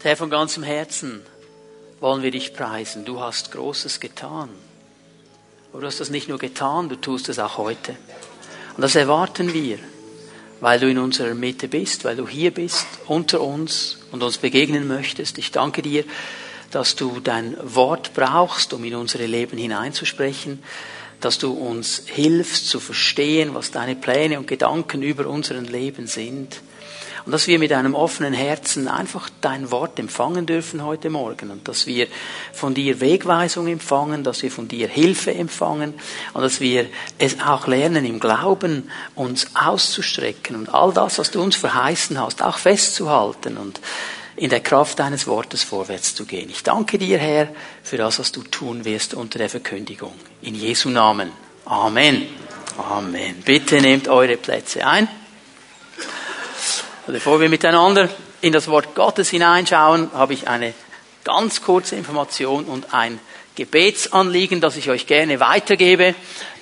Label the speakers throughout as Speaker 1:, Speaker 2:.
Speaker 1: Herr, von ganzem Herzen wollen wir dich preisen. Du hast Großes getan. Aber du hast das nicht nur getan, du tust es auch heute. Und das erwarten wir, weil du in unserer Mitte bist, weil du hier bist, unter uns und uns begegnen möchtest. Ich danke dir, dass du dein Wort brauchst, um in unsere Leben hineinzusprechen, dass du uns hilfst zu verstehen, was deine Pläne und Gedanken über unseren Leben sind. Und dass wir mit einem offenen Herzen einfach dein Wort empfangen dürfen heute Morgen und dass wir von dir Wegweisung empfangen, dass wir von dir Hilfe empfangen und dass wir es auch lernen im Glauben uns auszustrecken und all das, was du uns verheißen hast, auch festzuhalten und in der Kraft deines Wortes vorwärts zu gehen. Ich danke dir, Herr, für das, was du tun wirst unter der Verkündigung. In Jesu Namen. Amen. Amen. Bitte nehmt eure Plätze ein. Bevor wir miteinander in das Wort Gottes hineinschauen, habe ich eine ganz kurze Information und ein Gebetsanliegen, das ich euch gerne weitergebe.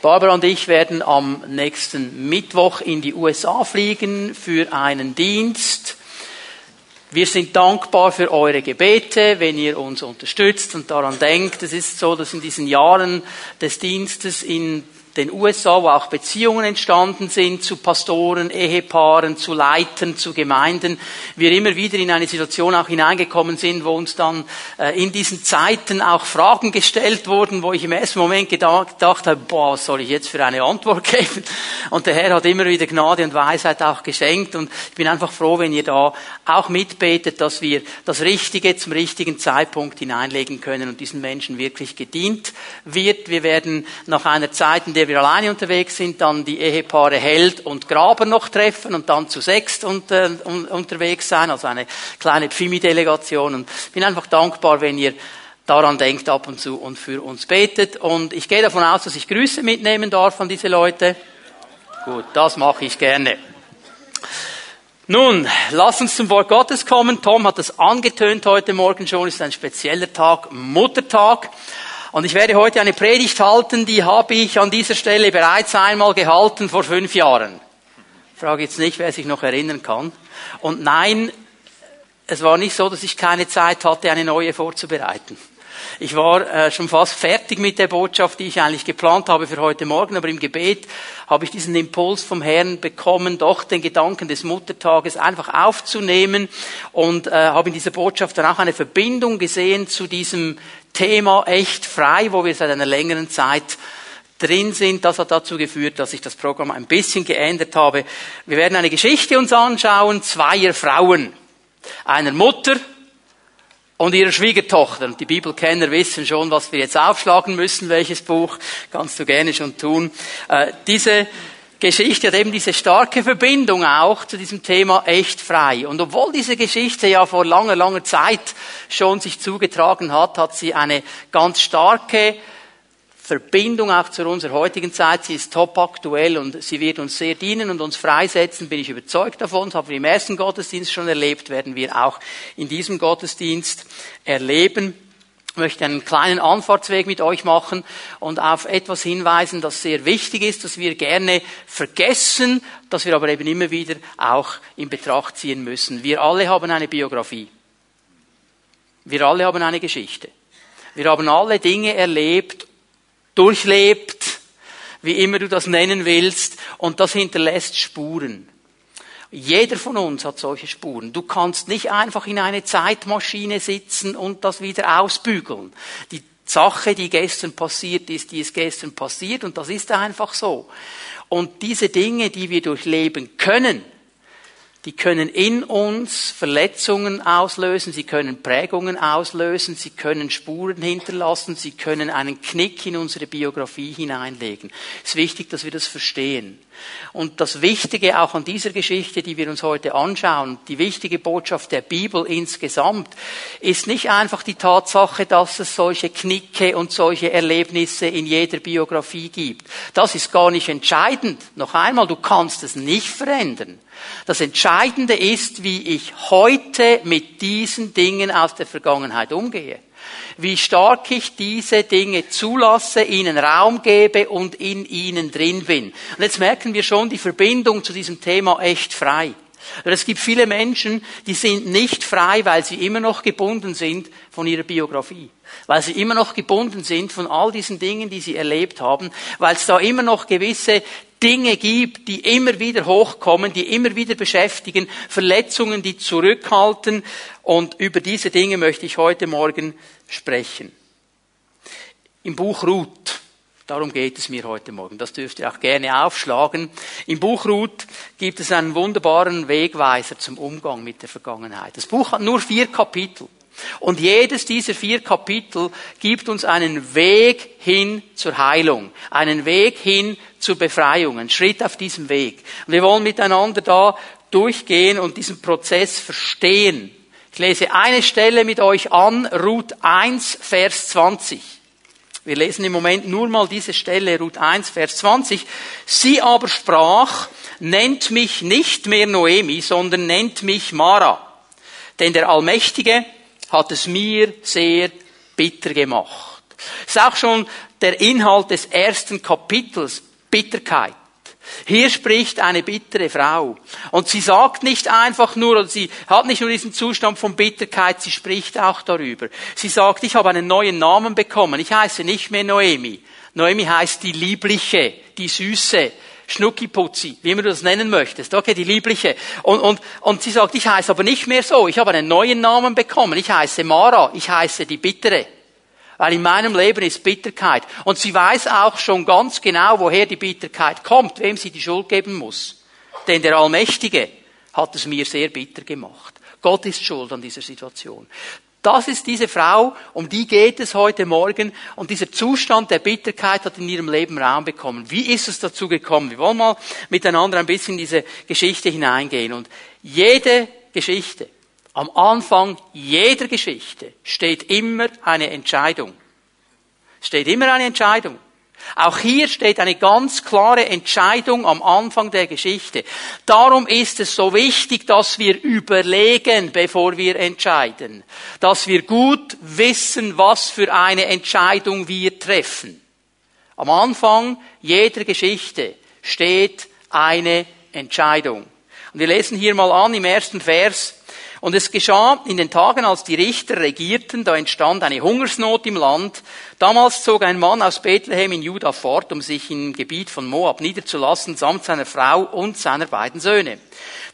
Speaker 1: Barbara und ich werden am nächsten Mittwoch in die USA fliegen für einen Dienst. Wir sind dankbar für eure Gebete, wenn ihr uns unterstützt und daran denkt. Es ist so, dass in diesen Jahren des Dienstes in den USA, wo auch Beziehungen entstanden sind zu Pastoren, Ehepaaren, zu Leitern, zu Gemeinden, wir immer wieder in eine Situation auch hineingekommen sind, wo uns dann äh, in diesen Zeiten auch Fragen gestellt wurden, wo ich im ersten Moment gedacht, habe, boah, was soll ich jetzt für eine Antwort geben? Und der Herr hat immer wieder Gnade und Weisheit auch geschenkt und ich bin einfach froh, wenn ihr da auch mitbetet, dass wir das Richtige zum richtigen Zeitpunkt hineinlegen können und diesen Menschen wirklich gedient wird. Wir werden nach einer Zeit, in der wir alleine unterwegs sind, dann die Ehepaare Held und Graber noch treffen und dann zu sechst unter, un, unterwegs sein, also eine kleine Pfimi-Delegation. Und bin einfach dankbar, wenn ihr daran denkt ab und zu und für uns betet. Und ich gehe davon aus, dass ich Grüße mitnehmen darf an diese Leute. Gut, das mache ich gerne. Nun, lass uns zum Wort Gottes kommen. Tom hat das angetönt heute Morgen schon. Es ist ein spezieller Tag, Muttertag. Und ich werde heute eine Predigt halten, die habe ich an dieser Stelle bereits einmal gehalten vor fünf Jahren. Ich frage jetzt nicht, wer sich noch erinnern kann. Und nein, es war nicht so, dass ich keine Zeit hatte, eine neue vorzubereiten. Ich war äh, schon fast fertig mit der Botschaft, die ich eigentlich geplant habe für heute Morgen, aber im Gebet habe ich diesen Impuls vom Herrn bekommen, doch den Gedanken des Muttertages einfach aufzunehmen und äh, habe in dieser Botschaft dann auch eine Verbindung gesehen zu diesem Thema echt frei, wo wir seit einer längeren Zeit drin sind. Das hat dazu geführt, dass ich das Programm ein bisschen geändert habe. Wir werden eine Geschichte uns anschauen, zweier Frauen, einer Mutter und ihrer Schwiegertochter. Und die Bibelkenner wissen schon, was wir jetzt aufschlagen müssen, welches Buch, kannst du gerne schon tun. Äh, diese Geschichte hat eben diese starke Verbindung auch zu diesem Thema echt frei. Und obwohl diese Geschichte ja vor langer, langer Zeit schon sich zugetragen hat, hat sie eine ganz starke Verbindung auch zu unserer heutigen Zeit. Sie ist top aktuell und sie wird uns sehr dienen und uns freisetzen, bin ich überzeugt davon. Das haben wir im ersten Gottesdienst schon erlebt, werden wir auch in diesem Gottesdienst erleben. Ich möchte einen kleinen Anfahrtsweg mit euch machen und auf etwas hinweisen, das sehr wichtig ist, das wir gerne vergessen, das wir aber eben immer wieder auch in Betracht ziehen müssen. Wir alle haben eine Biografie. Wir alle haben eine Geschichte. Wir haben alle Dinge erlebt durchlebt, wie immer du das nennen willst, und das hinterlässt Spuren. Jeder von uns hat solche Spuren. Du kannst nicht einfach in eine Zeitmaschine sitzen und das wieder ausbügeln. Die Sache, die gestern passiert ist, die ist gestern passiert und das ist einfach so. Und diese Dinge, die wir durchleben können, die können in uns Verletzungen auslösen, sie können Prägungen auslösen, sie können Spuren hinterlassen, sie können einen Knick in unsere Biografie hineinlegen. Es ist wichtig, dass wir das verstehen. Und das Wichtige auch an dieser Geschichte, die wir uns heute anschauen, die wichtige Botschaft der Bibel insgesamt, ist nicht einfach die Tatsache, dass es solche Knicke und solche Erlebnisse in jeder Biografie gibt. Das ist gar nicht entscheidend. Noch einmal, du kannst es nicht verändern. Das Entscheidende ist, wie ich heute mit diesen Dingen aus der Vergangenheit umgehe. Wie stark ich diese Dinge zulasse, ihnen Raum gebe und in ihnen drin bin. Und jetzt merken wir schon die Verbindung zu diesem Thema echt frei. Es gibt viele Menschen, die sind nicht frei, weil sie immer noch gebunden sind von ihrer Biografie. Weil sie immer noch gebunden sind von all diesen Dingen, die sie erlebt haben. Weil es da immer noch gewisse Dinge gibt, die immer wieder hochkommen, die immer wieder beschäftigen, Verletzungen, die zurückhalten. Und über diese Dinge möchte ich heute Morgen sprechen. Im Buch Ruth Darum geht es mir heute Morgen. Das dürft ihr auch gerne aufschlagen. Im Buch Ruth gibt es einen wunderbaren Wegweiser zum Umgang mit der Vergangenheit. Das Buch hat nur vier Kapitel. Und jedes dieser vier Kapitel gibt uns einen Weg hin zur Heilung, einen Weg hin zur Befreiung, einen Schritt auf diesem Weg. Und wir wollen miteinander da durchgehen und diesen Prozess verstehen. Ich lese eine Stelle mit euch an, Ruth 1, Vers 20. Wir lesen im Moment nur mal diese Stelle, Ruth 1, Vers 20. Sie aber sprach, nennt mich nicht mehr Noemi, sondern nennt mich Mara. Denn der Allmächtige hat es mir sehr bitter gemacht. Das ist auch schon der Inhalt des ersten Kapitels, Bitterkeit. Hier spricht eine bittere Frau. Und sie sagt nicht einfach nur, oder sie hat nicht nur diesen Zustand von Bitterkeit, sie spricht auch darüber. Sie sagt, ich habe einen neuen Namen bekommen. Ich heiße nicht mehr Noemi. Noemi heißt die Liebliche, die Süße, Schnuckiputzi, wie immer du das nennen möchtest. Okay, die Liebliche. Und, und, und sie sagt, ich heiße aber nicht mehr so. Ich habe einen neuen Namen bekommen. Ich heiße Mara. Ich heiße die Bittere. Weil in meinem Leben ist Bitterkeit. Und sie weiß auch schon ganz genau, woher die Bitterkeit kommt, wem sie die Schuld geben muss. Denn der Allmächtige hat es mir sehr bitter gemacht. Gott ist schuld an dieser Situation. Das ist diese Frau, um die geht es heute Morgen. Und dieser Zustand der Bitterkeit hat in ihrem Leben Raum bekommen. Wie ist es dazu gekommen? Wir wollen mal miteinander ein bisschen in diese Geschichte hineingehen. Und jede Geschichte am Anfang jeder Geschichte steht immer eine Entscheidung. Steht immer eine Entscheidung. Auch hier steht eine ganz klare Entscheidung am Anfang der Geschichte. Darum ist es so wichtig, dass wir überlegen, bevor wir entscheiden. Dass wir gut wissen, was für eine Entscheidung wir treffen. Am Anfang jeder Geschichte steht eine Entscheidung. Und wir lesen hier mal an im ersten Vers, und es geschah in den Tagen, als die Richter regierten, da entstand eine Hungersnot im Land. Damals zog ein Mann aus Bethlehem in Juda fort, um sich im Gebiet von Moab niederzulassen, samt seiner Frau und seiner beiden Söhne.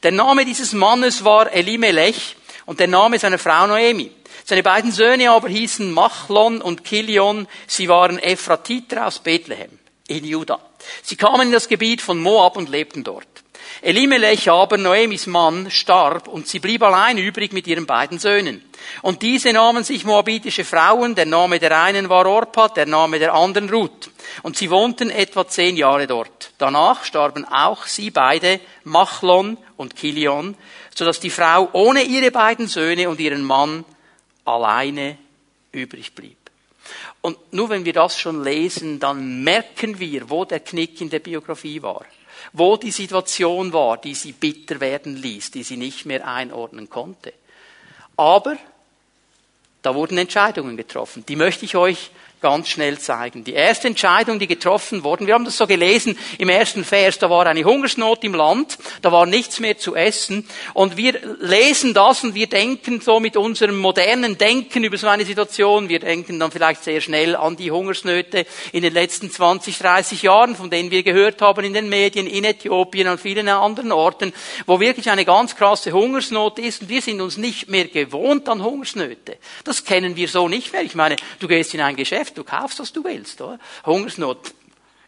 Speaker 1: Der Name dieses Mannes war Elimelech und der Name seiner Frau Noemi. Seine beiden Söhne aber hießen Machlon und Kilion. Sie waren Ephratiter aus Bethlehem in Juda. Sie kamen in das Gebiet von Moab und lebten dort. Elimelech aber, Noemis Mann, starb und sie blieb allein übrig mit ihren beiden Söhnen. Und diese nahmen sich moabitische Frauen, der Name der einen war Orpa, der Name der anderen Ruth. Und sie wohnten etwa zehn Jahre dort. Danach starben auch sie beide, Machlon und Kilion, so dass die Frau ohne ihre beiden Söhne und ihren Mann alleine übrig blieb. Und nur wenn wir das schon lesen, dann merken wir, wo der Knick in der Biografie war wo die Situation war, die sie bitter werden ließ, die sie nicht mehr einordnen konnte. Aber da wurden Entscheidungen getroffen. Die möchte ich euch ganz schnell zeigen. Die erste Entscheidung, die getroffen wurden, wir haben das so gelesen im ersten Vers, da war eine Hungersnot im Land, da war nichts mehr zu essen und wir lesen das und wir denken so mit unserem modernen Denken über so eine Situation, wir denken dann vielleicht sehr schnell an die Hungersnöte in den letzten 20, 30 Jahren, von denen wir gehört haben in den Medien, in Äthiopien, an vielen anderen Orten, wo wirklich eine ganz krasse Hungersnot ist und wir sind uns nicht mehr gewohnt an Hungersnöte. Das kennen wir so nicht mehr. Ich meine, du gehst in ein Geschäft, du kaufst, was du willst. Oder? Hungersnot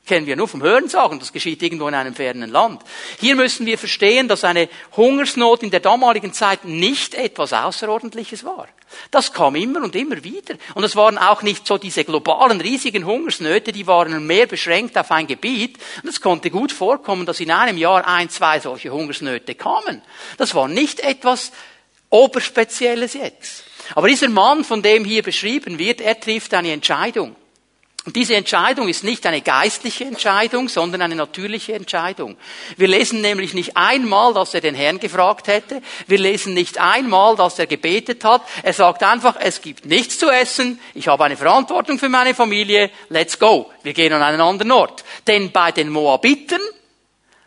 Speaker 1: kennen wir nur vom Hören sagen, das geschieht irgendwo in einem fernen Land. Hier müssen wir verstehen, dass eine Hungersnot in der damaligen Zeit nicht etwas Außerordentliches war. Das kam immer und immer wieder. Und es waren auch nicht so diese globalen, riesigen Hungersnöte, die waren mehr beschränkt auf ein Gebiet. Und es konnte gut vorkommen, dass in einem Jahr ein, zwei solche Hungersnöte kamen. Das war nicht etwas Oberspezielles jetzt. Aber dieser Mann, von dem hier beschrieben wird, er trifft eine Entscheidung. Und diese Entscheidung ist nicht eine geistliche Entscheidung, sondern eine natürliche Entscheidung. Wir lesen nämlich nicht einmal, dass er den Herrn gefragt hätte. Wir lesen nicht einmal, dass er gebetet hat. Er sagt einfach, es gibt nichts zu essen. Ich habe eine Verantwortung für meine Familie. Let's go. Wir gehen an einen anderen Ort. Denn bei den Moabiten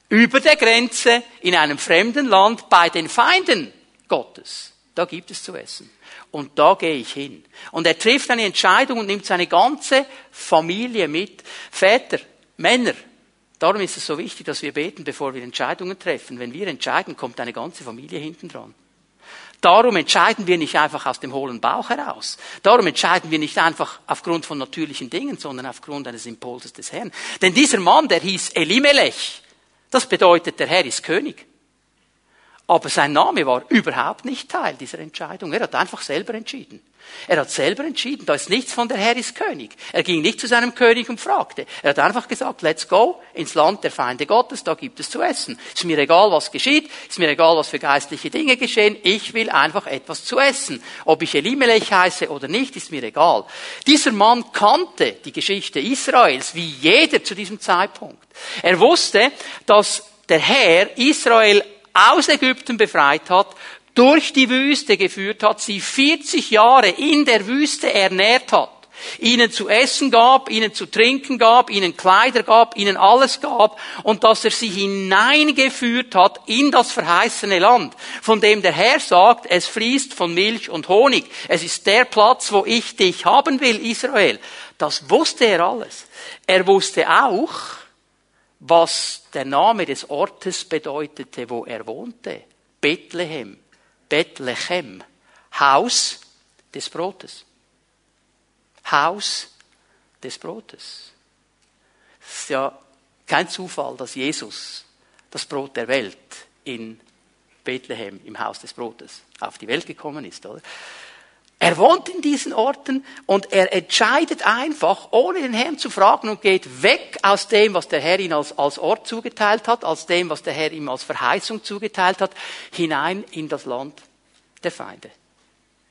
Speaker 1: Über der Grenze, in einem fremden Land, bei den Feinden Gottes. Da gibt es zu essen. Und da gehe ich hin. Und er trifft eine Entscheidung und nimmt seine ganze Familie mit. Väter, Männer. Darum ist es so wichtig, dass wir beten, bevor wir Entscheidungen treffen. Wenn wir entscheiden, kommt eine ganze Familie hinten dran. Darum entscheiden wir nicht einfach aus dem hohlen Bauch heraus. Darum entscheiden wir nicht einfach aufgrund von natürlichen Dingen, sondern aufgrund eines Impulses des Herrn. Denn dieser Mann, der hieß Elimelech. Das bedeutet, der Herr ist König. Aber sein Name war überhaupt nicht Teil dieser Entscheidung. Er hat einfach selber entschieden. Er hat selber entschieden, da ist nichts von der Herr ist König. Er ging nicht zu seinem König und fragte. Er hat einfach gesagt, let's go ins Land der Feinde Gottes, da gibt es zu essen. Ist mir egal, was geschieht, ist mir egal, was für geistliche Dinge geschehen, ich will einfach etwas zu essen. Ob ich Elimelech heiße oder nicht, ist mir egal. Dieser Mann kannte die Geschichte Israels, wie jeder zu diesem Zeitpunkt. Er wusste, dass der Herr Israel aus Ägypten befreit hat, durch die Wüste geführt hat, sie 40 Jahre in der Wüste ernährt hat, ihnen zu essen gab, ihnen zu trinken gab, ihnen Kleider gab, ihnen alles gab und dass er sie hineingeführt hat in das verheißene Land, von dem der Herr sagt, es fließt von Milch und Honig. Es ist der Platz, wo ich dich haben will, Israel. Das wusste er alles. Er wusste auch, was der Name des Ortes bedeutete, wo er wohnte. Bethlehem. Bethlehem. Haus des Brotes. Haus des Brotes. Es ist ja kein Zufall, dass Jesus das Brot der Welt in Bethlehem im Haus des Brotes auf die Welt gekommen ist, oder? Er wohnt in diesen Orten und er entscheidet einfach, ohne den Herrn zu fragen und geht weg aus dem, was der Herr ihm als, als Ort zugeteilt hat, als dem, was der Herr ihm als Verheißung zugeteilt hat, hinein in das Land der Feinde.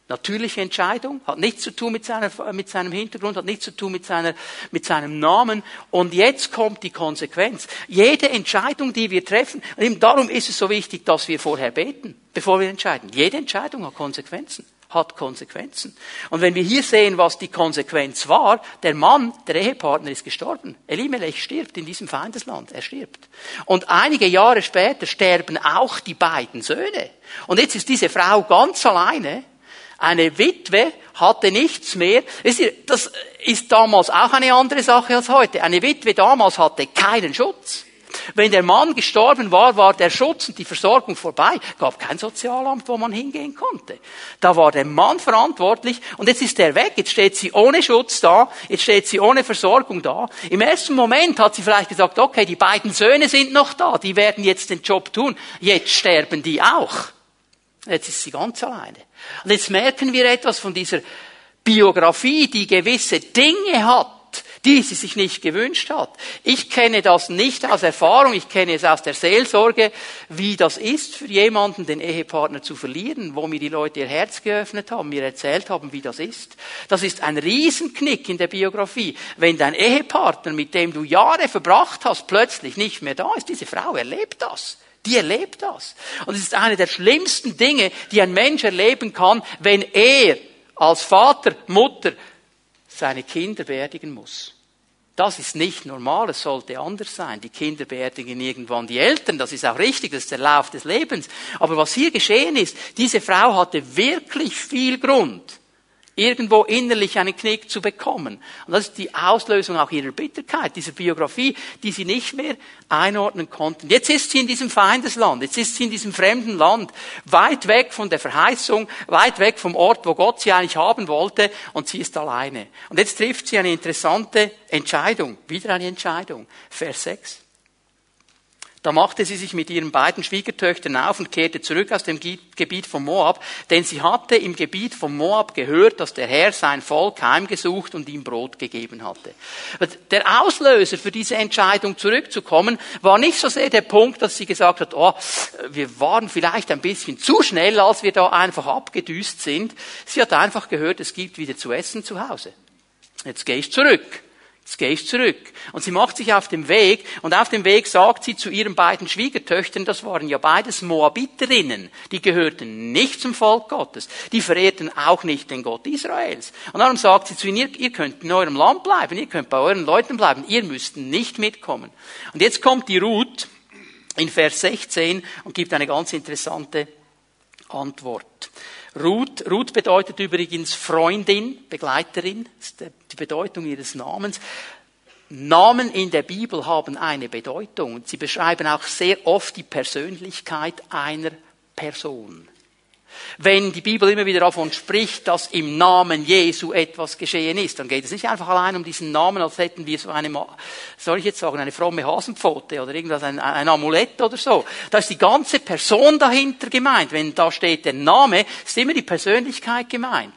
Speaker 1: Natürliche Entscheidung, hat nichts zu tun mit, seiner, mit seinem Hintergrund, hat nichts zu tun mit, seiner, mit seinem Namen. Und jetzt kommt die Konsequenz. Jede Entscheidung, die wir treffen, und eben darum ist es so wichtig, dass wir vorher beten, bevor wir entscheiden. Jede Entscheidung hat Konsequenzen hat Konsequenzen. Und wenn wir hier sehen, was die Konsequenz war, der Mann, der Ehepartner ist gestorben. Elimelech stirbt in diesem Feindesland. Er stirbt. Und einige Jahre später sterben auch die beiden Söhne. Und jetzt ist diese Frau ganz alleine. Eine Witwe hatte nichts mehr. Das ist damals auch eine andere Sache als heute. Eine Witwe damals hatte keinen Schutz. Wenn der Mann gestorben war, war der Schutz und die Versorgung vorbei. Gab kein Sozialamt, wo man hingehen konnte. Da war der Mann verantwortlich und jetzt ist er weg. Jetzt steht sie ohne Schutz da. Jetzt steht sie ohne Versorgung da. Im ersten Moment hat sie vielleicht gesagt, okay, die beiden Söhne sind noch da. Die werden jetzt den Job tun. Jetzt sterben die auch. Jetzt ist sie ganz alleine. Und jetzt merken wir etwas von dieser Biografie, die gewisse Dinge hat, die sie sich nicht gewünscht hat. Ich kenne das nicht aus Erfahrung, ich kenne es aus der Seelsorge, wie das ist für jemanden, den Ehepartner zu verlieren, wo mir die Leute ihr Herz geöffnet haben, mir erzählt haben, wie das ist. Das ist ein Riesenknick in der Biografie. Wenn dein Ehepartner, mit dem du Jahre verbracht hast, plötzlich nicht mehr da ist, diese Frau erlebt das. Die erlebt das. Und es ist eine der schlimmsten Dinge, die ein Mensch erleben kann, wenn er als Vater, Mutter seine Kinder beerdigen muss. Das ist nicht normal, es sollte anders sein. Die Kinder beerdigen irgendwann die Eltern, das ist auch richtig, das ist der Lauf des Lebens. Aber was hier geschehen ist, diese Frau hatte wirklich viel Grund, irgendwo innerlich einen Knick zu bekommen. Und das ist die Auslösung auch ihrer Bitterkeit, dieser Biografie, die sie nicht mehr einordnen konnten. Jetzt ist sie in diesem Feindesland, jetzt ist sie in diesem fremden Land, weit weg von der Verheißung, weit weg vom Ort, wo Gott sie eigentlich haben wollte, und sie ist alleine. Und jetzt trifft sie eine interessante Entscheidung, wieder eine Entscheidung. Vers 6. Da machte sie sich mit ihren beiden Schwiegertöchtern auf und kehrte zurück aus dem Gebiet von Moab, denn sie hatte im Gebiet von Moab gehört, dass der Herr sein Volk heimgesucht und ihm Brot gegeben hatte. Der Auslöser für diese Entscheidung zurückzukommen war nicht so sehr der Punkt, dass sie gesagt hat, oh, wir waren vielleicht ein bisschen zu schnell, als wir da einfach abgedüst sind. Sie hat einfach gehört, es gibt wieder zu essen zu Hause. Jetzt gehe ich zurück. Jetzt gehe ich zurück. Und sie macht sich auf den Weg und auf dem Weg sagt sie zu ihren beiden Schwiegertöchtern, das waren ja beides Moabiterinnen, die gehörten nicht zum Volk Gottes, die verehrten auch nicht den Gott Israels. Und darum sagt sie zu ihnen, ihr, ihr könnt in eurem Land bleiben, ihr könnt bei euren Leuten bleiben, ihr müsst nicht mitkommen. Und jetzt kommt die Ruth in Vers 16 und gibt eine ganz interessante Antwort. Ruth, Ruth bedeutet übrigens Freundin, Begleiterin, ist die Bedeutung ihres Namens. Namen in der Bibel haben eine Bedeutung und sie beschreiben auch sehr oft die Persönlichkeit einer Person. Wenn die Bibel immer wieder davon spricht, dass im Namen Jesu etwas geschehen ist, dann geht es nicht einfach allein um diesen Namen, als hätten wir so eine, soll ich jetzt sagen, eine fromme Hasenpfote oder irgendwas, ein, ein Amulett oder so. Da ist die ganze Person dahinter gemeint. Wenn da steht der Name, ist immer die Persönlichkeit gemeint.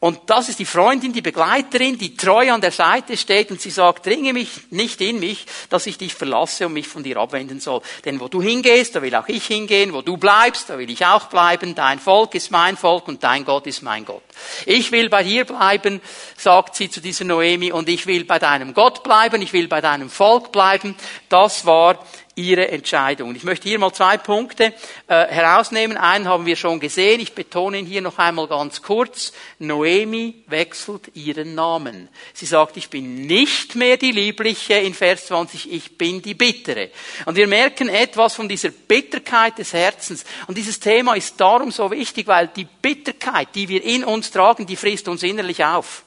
Speaker 1: Und das ist die Freundin, die Begleiterin, die treu an der Seite steht und sie sagt, dringe mich nicht in mich, dass ich dich verlasse und mich von dir abwenden soll. Denn wo du hingehst, da will auch ich hingehen, wo du bleibst, da will ich auch bleiben, dein Volk ist mein Volk und dein Gott ist mein Gott. Ich will bei dir bleiben, sagt sie zu dieser Noemi, und ich will bei deinem Gott bleiben, ich will bei deinem Volk bleiben. Das war ihre Entscheidung. Ich möchte hier mal zwei Punkte äh, herausnehmen. Einen haben wir schon gesehen. Ich betone ihn hier noch einmal ganz kurz. Noemi wechselt ihren Namen. Sie sagt, ich bin nicht mehr die Liebliche in Vers 20, ich bin die Bittere. Und wir merken etwas von dieser Bitterkeit des Herzens. Und dieses Thema ist darum so wichtig, weil die Bitterkeit, die wir in uns tragen, die frisst uns innerlich auf.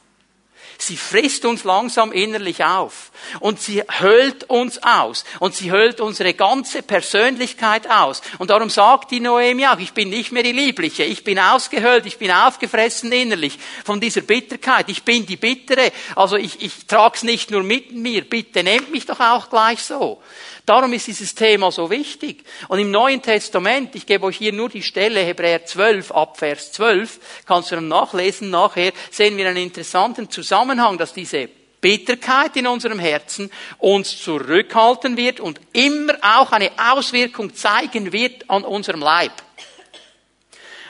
Speaker 1: Sie frisst uns langsam innerlich auf. Und sie höhlt uns aus. Und sie höhlt unsere ganze Persönlichkeit aus. Und darum sagt die Noemi auch, ich bin nicht mehr die Liebliche. Ich bin ausgehöhlt, ich bin aufgefressen innerlich von dieser Bitterkeit. Ich bin die Bittere. Also ich, ich trag's nicht nur mit mir. Bitte nehmt mich doch auch gleich so. Darum ist dieses Thema so wichtig. Und im Neuen Testament, ich gebe euch hier nur die Stelle Hebräer 12 ab Vers 12, kannst du dann nachlesen nachher, sehen wir einen interessanten Zusammenhang, dass diese Bitterkeit in unserem Herzen uns zurückhalten wird und immer auch eine Auswirkung zeigen wird an unserem Leib.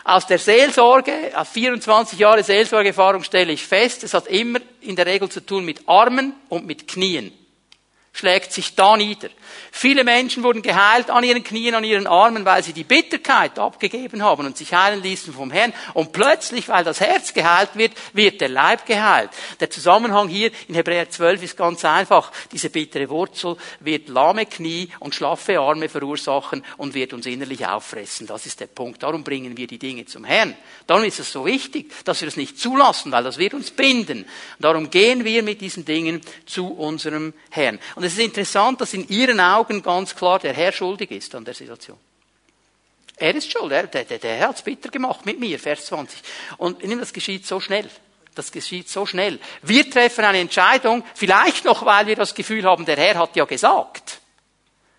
Speaker 1: Aus der Seelsorge, aus 24 Jahre Seelsorgeerfahrung stelle ich fest, es hat immer in der Regel zu tun mit Armen und mit Knien schlägt sich da nieder. Viele Menschen wurden geheilt an ihren Knien, an ihren Armen, weil sie die Bitterkeit abgegeben haben und sich heilen ließen vom Herrn. Und plötzlich, weil das Herz geheilt wird, wird der Leib geheilt. Der Zusammenhang hier in Hebräer 12 ist ganz einfach. Diese bittere Wurzel wird lahme Knie und schlaffe Arme verursachen und wird uns innerlich auffressen. Das ist der Punkt. Darum bringen wir die Dinge zum Herrn. Darum ist es so wichtig, dass wir das nicht zulassen, weil das wird uns binden. Darum gehen wir mit diesen Dingen zu unserem Herrn. Und es ist interessant, dass in ihren Augen ganz klar der Herr schuldig ist an der Situation. Er ist schuld, er, der, der, der hat es bitter gemacht mit mir, Vers 20. Und das geschieht so schnell. Das geschieht so schnell. Wir treffen eine Entscheidung, vielleicht noch, weil wir das Gefühl haben, der Herr hat ja gesagt.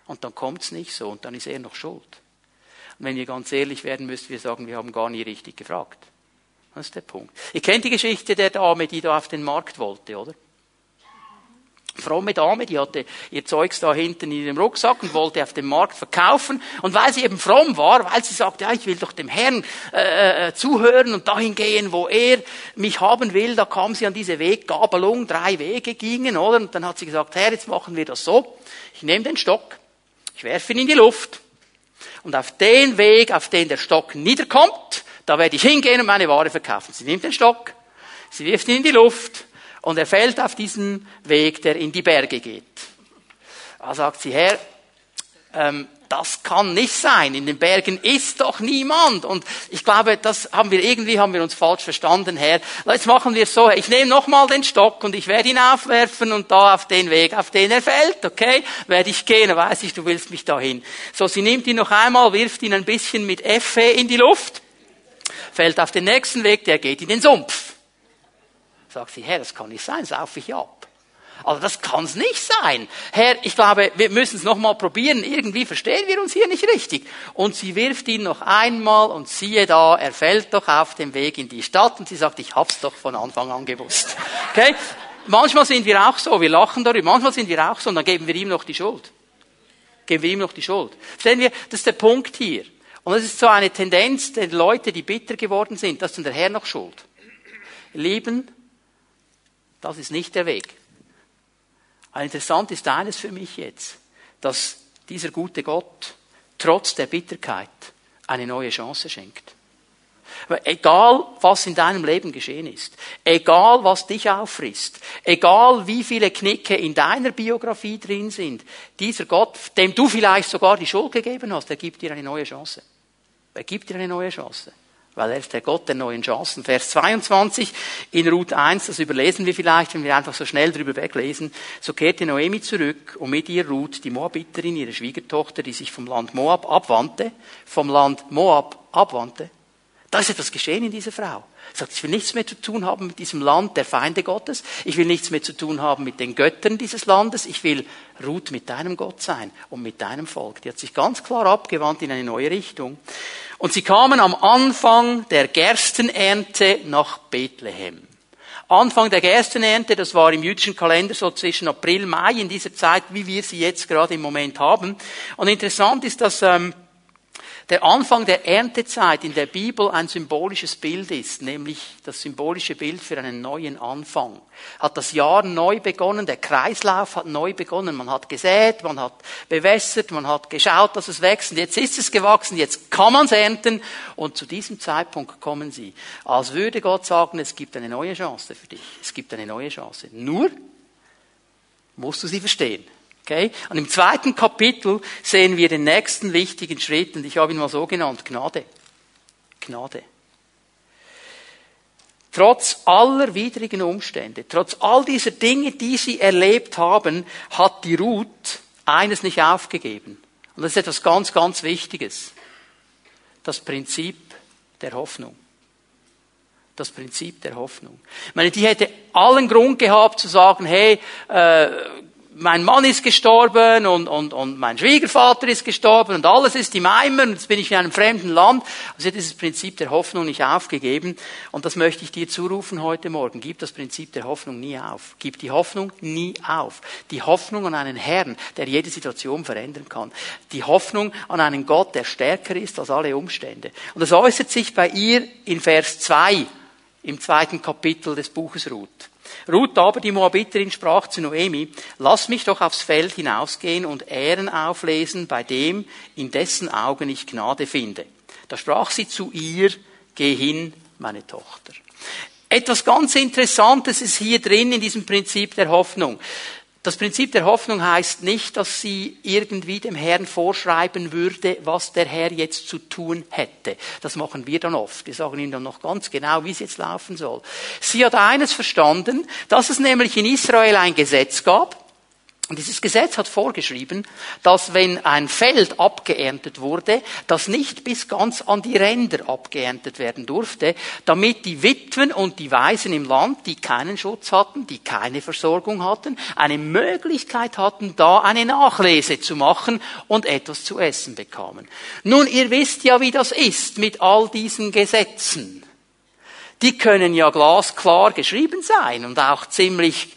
Speaker 1: Und dann kommt es nicht so und dann ist er noch schuld. Und wenn wir ganz ehrlich werden, müssen wir sagen, wir haben gar nie richtig gefragt. Das ist der Punkt. Ihr kennt die Geschichte der Dame, die da auf den Markt wollte, oder? Fromme Dame, die hatte ihr Zeugs da hinten in ihrem Rucksack und wollte auf dem Markt verkaufen. Und weil sie eben fromm war, weil sie sagte, ja, ich will doch dem Herrn äh, äh, zuhören und dahin gehen, wo er mich haben will, da kam sie an diese Weggabelung, drei Wege gingen, oder? Und dann hat sie gesagt, Herr, jetzt machen wir das so. Ich nehme den Stock, ich werfe ihn in die Luft. Und auf den Weg, auf den der Stock niederkommt, da werde ich hingehen und meine Ware verkaufen. Sie nimmt den Stock, sie wirft ihn in die Luft und er fällt auf diesen Weg, der in die Berge geht. Da sagt sie, Herr, ähm, das kann nicht sein. In den Bergen ist doch niemand. Und ich glaube, das haben wir irgendwie haben wir uns falsch verstanden, Herr. Jetzt machen wir es so. Ich nehme nochmal den Stock und ich werde ihn aufwerfen und da auf den Weg, auf den er fällt, okay? Werde ich gehen, dann weiß ich, du willst mich dahin. So, sie nimmt ihn noch einmal, wirft ihn ein bisschen mit Effe in die Luft, fällt auf den nächsten Weg, der geht in den Sumpf. Sagt sie, Herr, das kann nicht sein, sauf ich ab. Also das kann es nicht sein. Herr, ich glaube, wir müssen es nochmal probieren. Irgendwie verstehen wir uns hier nicht richtig. Und sie wirft ihn noch einmal und siehe da, er fällt doch auf dem Weg in die Stadt. Und sie sagt, ich hab's doch von Anfang an gewusst. Okay? Manchmal sind wir auch so, wir lachen darüber. Manchmal sind wir auch so und dann geben wir ihm noch die Schuld. Geben wir ihm noch die Schuld. Verstehen wir? Das ist der Punkt hier. Und das ist so eine Tendenz der Leute, die bitter geworden sind. Das ist dann der Herr noch schuld. Lieben, das ist nicht der Weg. Aber interessant ist eines für mich jetzt, dass dieser gute Gott trotz der Bitterkeit eine neue Chance schenkt. Egal, was in deinem Leben geschehen ist, egal, was dich auffrisst, egal, wie viele Knicke in deiner Biografie drin sind, dieser Gott, dem du vielleicht sogar die Schuld gegeben hast, er gibt dir eine neue Chance. Er gibt dir eine neue Chance. Weil er ist der Gott der neuen Chancen. Vers 22 in Ruth 1, das überlesen wir vielleicht, wenn wir einfach so schnell drüber weglesen. So kehrte Noemi zurück und mit ihr Ruth, die Moabiterin, ihre Schwiegertochter, die sich vom Land Moab abwandte, vom Land Moab abwandte. Da ist etwas geschehen in dieser Frau. Sie sagt, ich will nichts mehr zu tun haben mit diesem Land der Feinde Gottes. Ich will nichts mehr zu tun haben mit den Göttern dieses Landes. Ich will Ruth mit deinem Gott sein und mit deinem Volk. Die hat sich ganz klar abgewandt in eine neue Richtung. Und sie kamen am Anfang der Gerstenernte nach Bethlehem. Anfang der Gerstenernte, das war im jüdischen Kalender so zwischen April, Mai, in dieser Zeit, wie wir sie jetzt gerade im Moment haben. Und interessant ist, dass ähm, der Anfang der Erntezeit in der Bibel ein symbolisches Bild ist, nämlich das symbolische Bild für einen neuen Anfang. Hat das Jahr neu begonnen, der Kreislauf hat neu begonnen. Man hat gesät, man hat bewässert, man hat geschaut, dass es wächst. Und jetzt ist es gewachsen, jetzt kann man es ernten. Und zu diesem Zeitpunkt kommen sie. Als würde Gott sagen, es gibt eine neue Chance für dich. Es gibt eine neue Chance. Nur musst du sie verstehen. Okay? Und im zweiten Kapitel sehen wir den nächsten wichtigen Schritt, und ich habe ihn mal so genannt, Gnade. Gnade. Trotz aller widrigen Umstände, trotz all dieser Dinge, die sie erlebt haben, hat die Ruth eines nicht aufgegeben. Und das ist etwas ganz, ganz Wichtiges. Das Prinzip der Hoffnung. Das Prinzip der Hoffnung. Ich meine, die hätte allen Grund gehabt zu sagen, hey, äh, mein Mann ist gestorben und, und, und mein Schwiegervater ist gestorben und alles ist im Eimer und jetzt bin ich in einem fremden Land. Also dieses Prinzip der Hoffnung nicht aufgegeben und das möchte ich dir zurufen heute Morgen. Gib das Prinzip der Hoffnung nie auf. Gib die Hoffnung nie auf. Die Hoffnung an einen Herrn, der jede Situation verändern kann. Die Hoffnung an einen Gott, der stärker ist als alle Umstände. Und das äußert sich bei ihr in Vers 2 im zweiten Kapitel des Buches Ruth. Ruth aber, die Moabiterin, sprach zu Noemi, lass mich doch aufs Feld hinausgehen und Ehren auflesen bei dem, in dessen Augen ich Gnade finde. Da sprach sie zu ihr, geh hin, meine Tochter. Etwas ganz Interessantes ist hier drin in diesem Prinzip der Hoffnung. Das Prinzip der Hoffnung heißt nicht, dass sie irgendwie dem Herrn vorschreiben würde, was der Herr jetzt zu tun hätte. Das machen wir dann oft. Wir sagen ihm dann noch ganz genau, wie es jetzt laufen soll. Sie hat eines verstanden, dass es nämlich in Israel ein Gesetz gab, und dieses Gesetz hat vorgeschrieben, dass wenn ein Feld abgeerntet wurde, das nicht bis ganz an die Ränder abgeerntet werden durfte, damit die Witwen und die Waisen im Land, die keinen Schutz hatten, die keine Versorgung hatten, eine Möglichkeit hatten, da eine Nachlese zu machen und etwas zu essen bekamen. Nun, ihr wisst ja, wie das ist mit all diesen Gesetzen. Die können ja glasklar geschrieben sein und auch ziemlich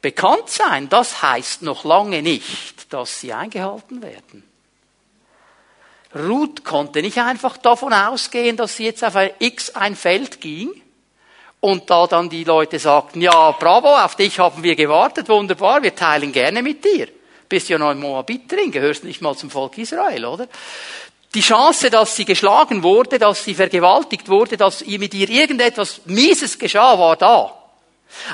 Speaker 1: bekannt sein, das heißt noch lange nicht, dass sie eingehalten werden. Ruth konnte nicht einfach davon ausgehen, dass sie jetzt auf ein X ein Feld ging und da dann die Leute sagten, ja, bravo, auf dich haben wir gewartet, wunderbar, wir teilen gerne mit dir. Bist ja noch ein Moabiterin, gehörst nicht mal zum Volk Israel, oder? Die Chance, dass sie geschlagen wurde, dass sie vergewaltigt wurde, dass mit ihr irgendetwas Mieses geschah, war da.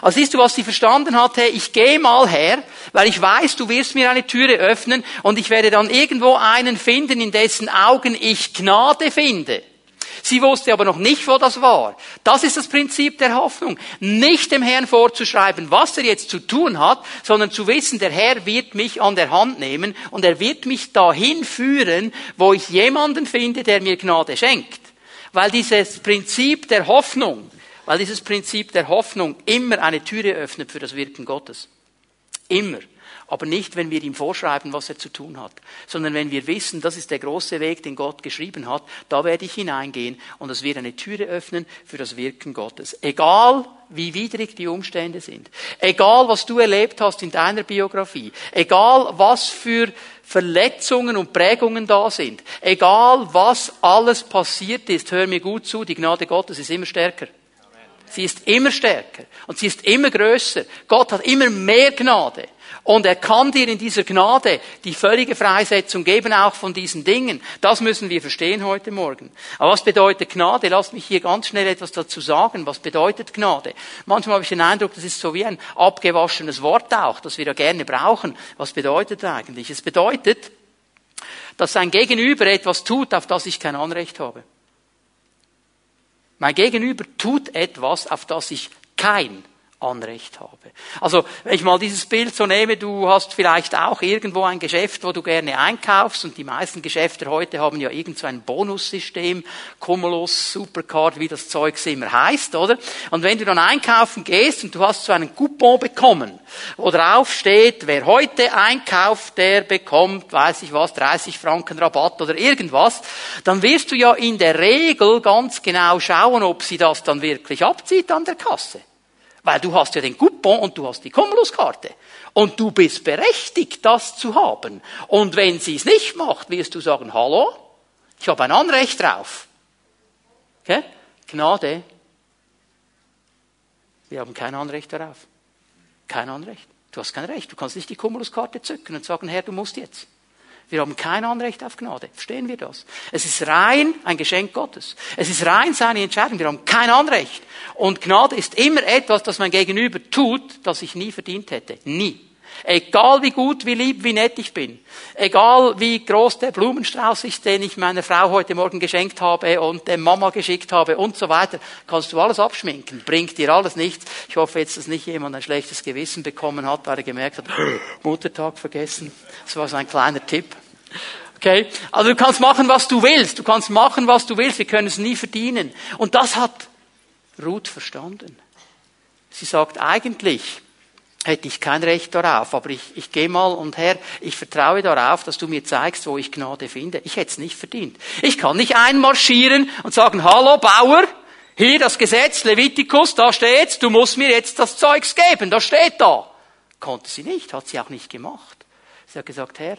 Speaker 1: Also siehst du, was sie verstanden hat? Hey, ich gehe mal her, weil ich weiß, du wirst mir eine Türe öffnen und ich werde dann irgendwo einen finden, in dessen Augen ich Gnade finde. Sie wusste aber noch nicht, wo das war. Das ist das Prinzip der Hoffnung. Nicht dem Herrn vorzuschreiben, was er jetzt zu tun hat, sondern zu wissen, der Herr wird mich an der Hand nehmen und er wird mich dahin führen, wo ich jemanden finde, der mir Gnade schenkt. Weil dieses Prinzip der Hoffnung, weil dieses Prinzip der Hoffnung immer eine Türe öffnet für das Wirken Gottes. Immer. Aber nicht, wenn wir ihm vorschreiben, was er zu tun hat, sondern wenn wir wissen, das ist der große Weg, den Gott geschrieben hat, da werde ich hineingehen und es wird eine Türe öffnen für das Wirken Gottes. Egal, wie widrig die Umstände sind, egal, was du erlebt hast in deiner Biografie, egal, was für Verletzungen und Prägungen da sind, egal, was alles passiert ist, hör mir gut zu, die Gnade Gottes ist immer stärker. Sie ist immer stärker und sie ist immer größer. Gott hat immer mehr Gnade. Und er kann dir in dieser Gnade die völlige Freisetzung geben, auch von diesen Dingen. Das müssen wir verstehen heute Morgen. Aber was bedeutet Gnade? Lass mich hier ganz schnell etwas dazu sagen. Was bedeutet Gnade? Manchmal habe ich den Eindruck, das ist so wie ein abgewaschenes Wort auch, das wir ja gerne brauchen. Was bedeutet eigentlich? Es bedeutet, dass sein Gegenüber etwas tut, auf das ich kein Anrecht habe. Mein Gegenüber tut etwas, auf das ich kein Anrecht habe. Also, wenn ich mal dieses Bild so nehme, du hast vielleicht auch irgendwo ein Geschäft, wo du gerne einkaufst und die meisten Geschäfte heute haben ja irgend so ein Bonussystem, Cumulus, Supercard, wie das Zeug immer heißt, oder? Und wenn du dann einkaufen gehst und du hast so einen Coupon bekommen, wo drauf steht, wer heute einkauft, der bekommt, weiß ich was, 30 Franken Rabatt oder irgendwas, dann wirst du ja in der Regel ganz genau schauen, ob sie das dann wirklich abzieht an der Kasse. Weil du hast ja den Coupon und du hast die Cumuluskarte. Und du bist berechtigt, das zu haben. Und wenn sie es nicht macht, wirst du sagen, hallo, ich habe ein Anrecht drauf. Okay? Gnade. Wir haben kein Anrecht darauf. Kein Anrecht. Du hast kein Recht. Du kannst nicht die Cumuluskarte zücken und sagen, Herr, du musst jetzt. Wir haben kein Anrecht auf Gnade. Verstehen wir das? Es ist rein ein Geschenk Gottes. Es ist rein seine Entscheidung. Wir haben kein Anrecht. Und Gnade ist immer etwas, das mein Gegenüber tut, das ich nie verdient hätte. Nie. Egal wie gut, wie lieb, wie nett ich bin. Egal wie groß der Blumenstrauß ist, den ich meiner Frau heute Morgen geschenkt habe und der Mama geschickt habe und so weiter, kannst du alles abschminken. Bringt dir alles nichts. Ich hoffe jetzt, dass nicht jemand ein schlechtes Gewissen bekommen hat, weil er gemerkt hat, Muttertag vergessen. Das war so ein kleiner Tipp. Okay? Also du kannst machen, was du willst. Du kannst machen, was du willst. Wir können es nie verdienen. Und das hat Ruth verstanden. Sie sagt eigentlich, hätte ich kein Recht darauf, aber ich, ich gehe mal und Herr, ich vertraue darauf, dass du mir zeigst, wo ich Gnade finde. Ich hätte es nicht verdient. Ich kann nicht einmarschieren und sagen, hallo Bauer, hier das Gesetz, Levitikus, da steht's, du musst mir jetzt das Zeugs geben, das steht da. Konnte sie nicht, hat sie auch nicht gemacht. Sie hat gesagt, Herr,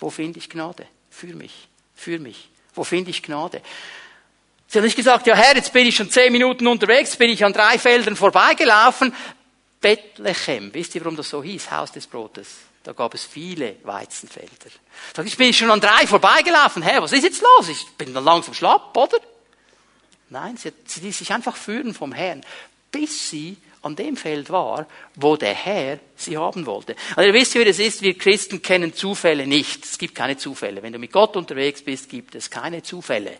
Speaker 1: wo finde ich Gnade? Für mich. Für mich. Wo finde ich Gnade? Sie hat nicht gesagt, ja Herr, jetzt bin ich schon zehn Minuten unterwegs, bin ich an drei Feldern vorbeigelaufen. Bethlehem, wisst ihr, warum das so hieß? Haus des Brotes. Da gab es viele Weizenfelder. Sag ich, bin ich schon an drei vorbeigelaufen. Herr, was ist jetzt los? Ich bin dann langsam schlapp, oder? Nein, sie, sie ließ sich einfach führen vom Herrn, bis sie an dem Feld war, wo der Herr sie haben wollte. Also ihr wisst, wie das ist, wir Christen kennen Zufälle nicht. Es gibt keine Zufälle. Wenn du mit Gott unterwegs bist, gibt es keine Zufälle.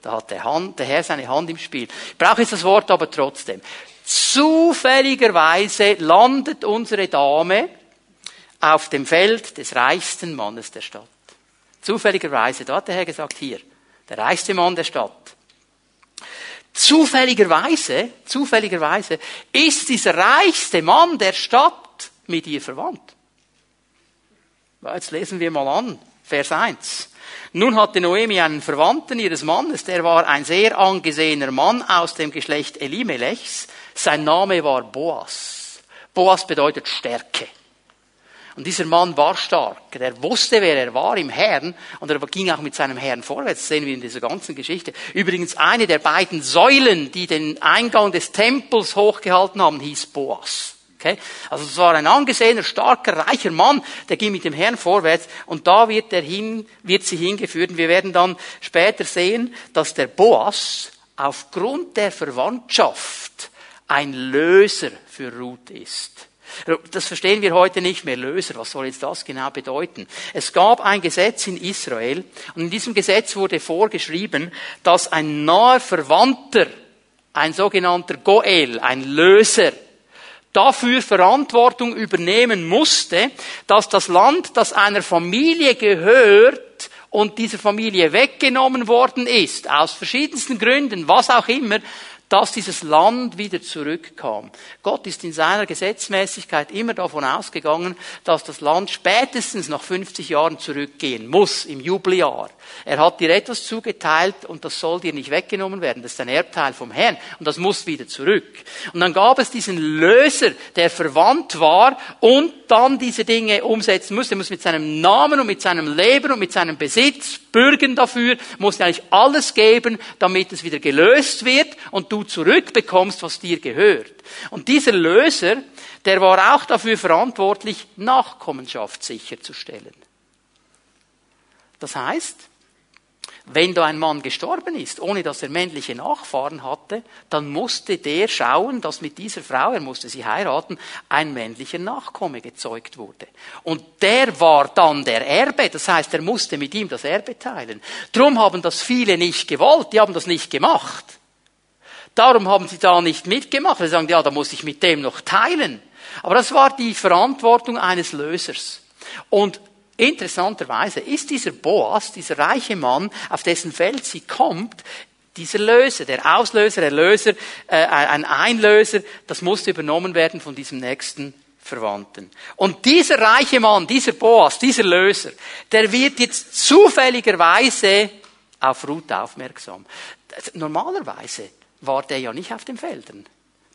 Speaker 1: Da hat der, Hand, der Herr seine Hand im Spiel. Ich brauche jetzt das Wort aber trotzdem. Zufälligerweise landet unsere Dame auf dem Feld des reichsten Mannes der Stadt. Zufälligerweise, da hat der Herr gesagt, hier, der reichste Mann der Stadt. Zufälligerweise, zufälligerweise ist dieser reichste Mann der Stadt mit ihr verwandt. Jetzt lesen wir mal an, Vers 1. Nun hatte Noemi einen Verwandten ihres Mannes, der war ein sehr angesehener Mann aus dem Geschlecht Elimelechs. Sein Name war Boas. Boas bedeutet Stärke. Und dieser Mann war stark. Der wusste, wer er war im Herrn und er ging auch mit seinem Herrn vorwärts. Das sehen wir in dieser ganzen Geschichte. Übrigens eine der beiden Säulen, die den Eingang des Tempels hochgehalten haben, hieß Boas. Okay? Also es war ein angesehener, starker, reicher Mann, der ging mit dem Herrn vorwärts und da wird er hin, wird sie hingeführt. Und wir werden dann später sehen, dass der Boas aufgrund der Verwandtschaft ein Löser für Ruth ist. Das verstehen wir heute nicht mehr. Löser, was soll jetzt das genau bedeuten? Es gab ein Gesetz in Israel und in diesem Gesetz wurde vorgeschrieben, dass ein naher Verwandter, ein sogenannter Goel, ein Löser, dafür Verantwortung übernehmen musste, dass das Land, das einer Familie gehört, und dieser Familie weggenommen worden ist, aus verschiedensten Gründen, was auch immer, dass dieses Land wieder zurückkam. Gott ist in seiner Gesetzmäßigkeit immer davon ausgegangen, dass das Land spätestens nach 50 Jahren zurückgehen muss, im Jubeljahr. Er hat dir etwas zugeteilt und das soll dir nicht weggenommen werden. Das ist ein Erbteil vom Herrn und das muss wieder zurück. Und dann gab es diesen Löser, der verwandt war und dann diese Dinge umsetzen musste. Er muss mit seinem Namen und mit seinem Leben und mit seinem Besitz bürgen dafür, musste eigentlich alles geben, damit es wieder gelöst wird und du zurückbekommst, was dir gehört. Und dieser Löser, der war auch dafür verantwortlich, Nachkommenschaft sicherzustellen. Das heißt, wenn da ein Mann gestorben ist, ohne dass er männliche Nachfahren hatte, dann musste der schauen, dass mit dieser Frau, er musste sie heiraten, ein männlicher Nachkomme gezeugt wurde. Und der war dann der Erbe, das heißt, er musste mit ihm das Erbe teilen. Drum haben das viele nicht gewollt, die haben das nicht gemacht. Darum haben sie da nicht mitgemacht. Sie sagen, ja, da muss ich mit dem noch teilen. Aber das war die Verantwortung eines Lösers. Und Interessanterweise ist dieser Boas, dieser reiche Mann, auf dessen Feld sie kommt, dieser Löser, der Auslöser, Erlöser, äh, ein Einlöser, das musste übernommen werden von diesem nächsten Verwandten. Und dieser reiche Mann, dieser Boas, dieser Löser, der wird jetzt zufälligerweise auf Ruth aufmerksam. Normalerweise war der ja nicht auf den Feldern.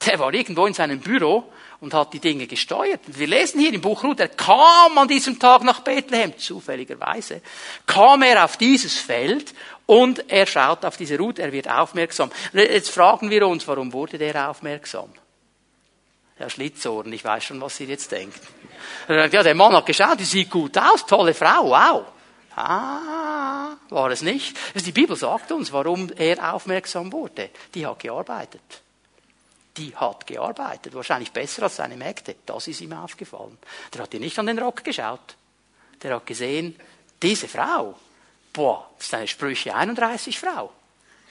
Speaker 1: Der war irgendwo in seinem Büro und hat die Dinge gesteuert. Wir lesen hier im Buch Ruth, er kam an diesem Tag nach Bethlehem, zufälligerweise, kam er auf dieses Feld und er schaut auf diese Ruth, er wird aufmerksam. Jetzt fragen wir uns, warum wurde der aufmerksam? Herr Schlitzohren, ich weiß schon, was Sie jetzt denken. Ja, der Mann hat geschaut, die sieht gut aus, tolle Frau, wow. Ah, war es nicht. Die Bibel sagt uns, warum er aufmerksam wurde. Die hat gearbeitet die hat gearbeitet, wahrscheinlich besser als seine Mägde. Das ist ihm aufgefallen. Der hat ihr nicht an den Rock geschaut. Der hat gesehen, diese Frau, boah, das ist eine Sprüche 31 Frau.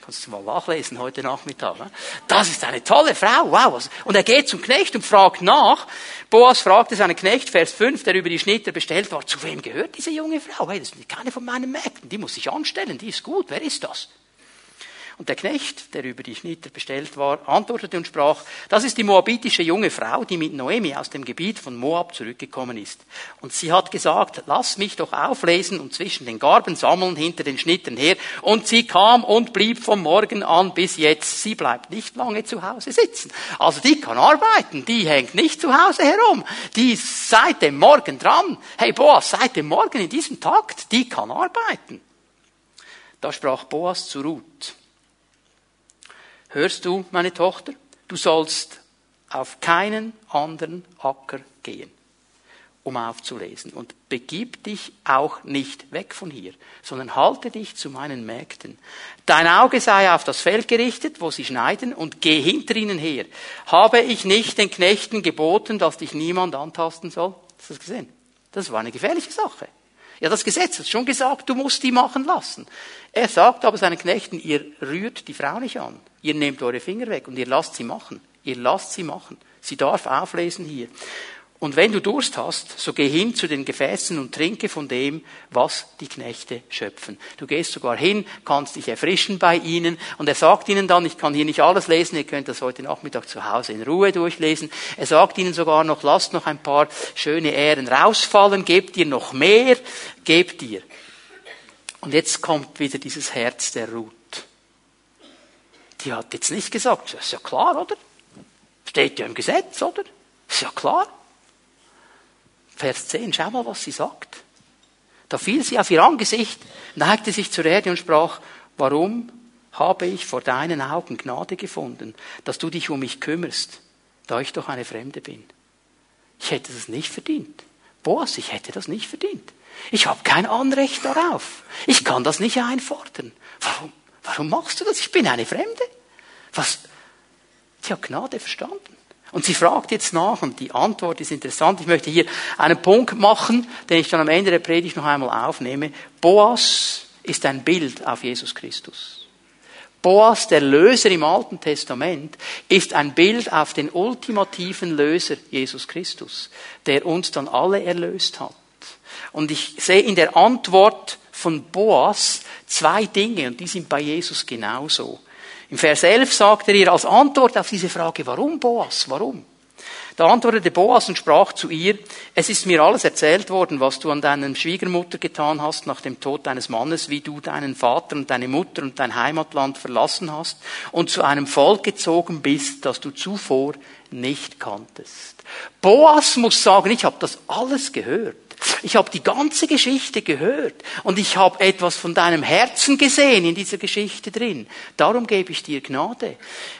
Speaker 1: Kannst du mal nachlesen heute Nachmittag. Ne? Das ist eine tolle Frau, wow. Und er geht zum Knecht und fragt nach. Boas fragte seinen Knecht, Vers 5, der über die Schnitter bestellt war, zu wem gehört diese junge Frau? Hey, das ist keine von meinen Mägden, die muss sich anstellen, die ist gut, wer ist das? Und der Knecht, der über die Schnitter bestellt war, antwortete und sprach, das ist die moabitische junge Frau, die mit Noemi aus dem Gebiet von Moab zurückgekommen ist. Und sie hat gesagt, lass mich doch auflesen und zwischen den Garben sammeln hinter den Schnittern her. Und sie kam und blieb vom Morgen an bis jetzt. Sie bleibt nicht lange zu Hause sitzen. Also die kann arbeiten, die hängt nicht zu Hause herum. Die ist seit dem Morgen dran. Hey Boas, seit dem Morgen in diesem Takt, die kann arbeiten. Da sprach Boas zu Ruth. Hörst du, meine Tochter? Du sollst auf keinen anderen Acker gehen, um aufzulesen. Und begib dich auch nicht weg von hier, sondern halte dich zu meinen Mägden. Dein Auge sei auf das Feld gerichtet, wo sie schneiden, und geh hinter ihnen her. Habe ich nicht den Knechten geboten, dass dich niemand antasten soll? Hast du das gesehen? Das war eine gefährliche Sache. Ja, das Gesetz hat schon gesagt, du musst die machen lassen. Er sagt aber seinen Knechten, ihr rührt die Frau nicht an. Ihr nehmt eure Finger weg und ihr lasst sie machen. Ihr lasst sie machen. Sie darf auflesen hier. Und wenn du Durst hast, so geh hin zu den Gefäßen und trinke von dem, was die Knechte schöpfen. Du gehst sogar hin, kannst dich erfrischen bei ihnen und er sagt ihnen dann, ich kann hier nicht alles lesen, ihr könnt das heute Nachmittag zu Hause in Ruhe durchlesen. Er sagt ihnen sogar noch, lasst noch ein paar schöne Ähren rausfallen, gebt ihr noch mehr, gebt ihr. Und jetzt kommt wieder dieses Herz der Ruth. Die hat jetzt nicht gesagt, ist ja klar, oder? Steht ja im Gesetz, oder? Ist ja klar. Vers 10, schau mal, was sie sagt. Da fiel sie auf ihr Angesicht, neigte sich zur Erde und sprach, warum habe ich vor deinen Augen Gnade gefunden, dass du dich um mich kümmerst, da ich doch eine Fremde bin? Ich hätte das nicht verdient. Boas, ich hätte das nicht verdient. Ich habe kein Anrecht darauf. Ich kann das nicht einfordern. Warum, warum machst du das? Ich bin eine Fremde. Was? Sie hat Gnade verstanden. Und sie fragt jetzt nach und die Antwort ist interessant. Ich möchte hier einen Punkt machen, den ich dann am Ende der Predigt noch einmal aufnehme. Boas ist ein Bild auf Jesus Christus. Boas, der Löser im Alten Testament, ist ein Bild auf den ultimativen Löser Jesus Christus, der uns dann alle erlöst hat. Und ich sehe in der Antwort von Boas zwei Dinge und die sind bei Jesus genauso. Im Vers 11 sagt er ihr als Antwort auf diese Frage, warum Boas, warum? Da antwortete Boas und sprach zu ihr, es ist mir alles erzählt worden, was du an deiner Schwiegermutter getan hast nach dem Tod deines Mannes, wie du deinen Vater und deine Mutter und dein Heimatland verlassen hast und zu einem Volk gezogen bist, das du zuvor nicht kanntest. Boas muss sagen, ich habe das alles gehört. Ich habe die ganze Geschichte gehört und ich habe etwas von deinem Herzen gesehen in dieser Geschichte drin. Darum gebe ich dir Gnade.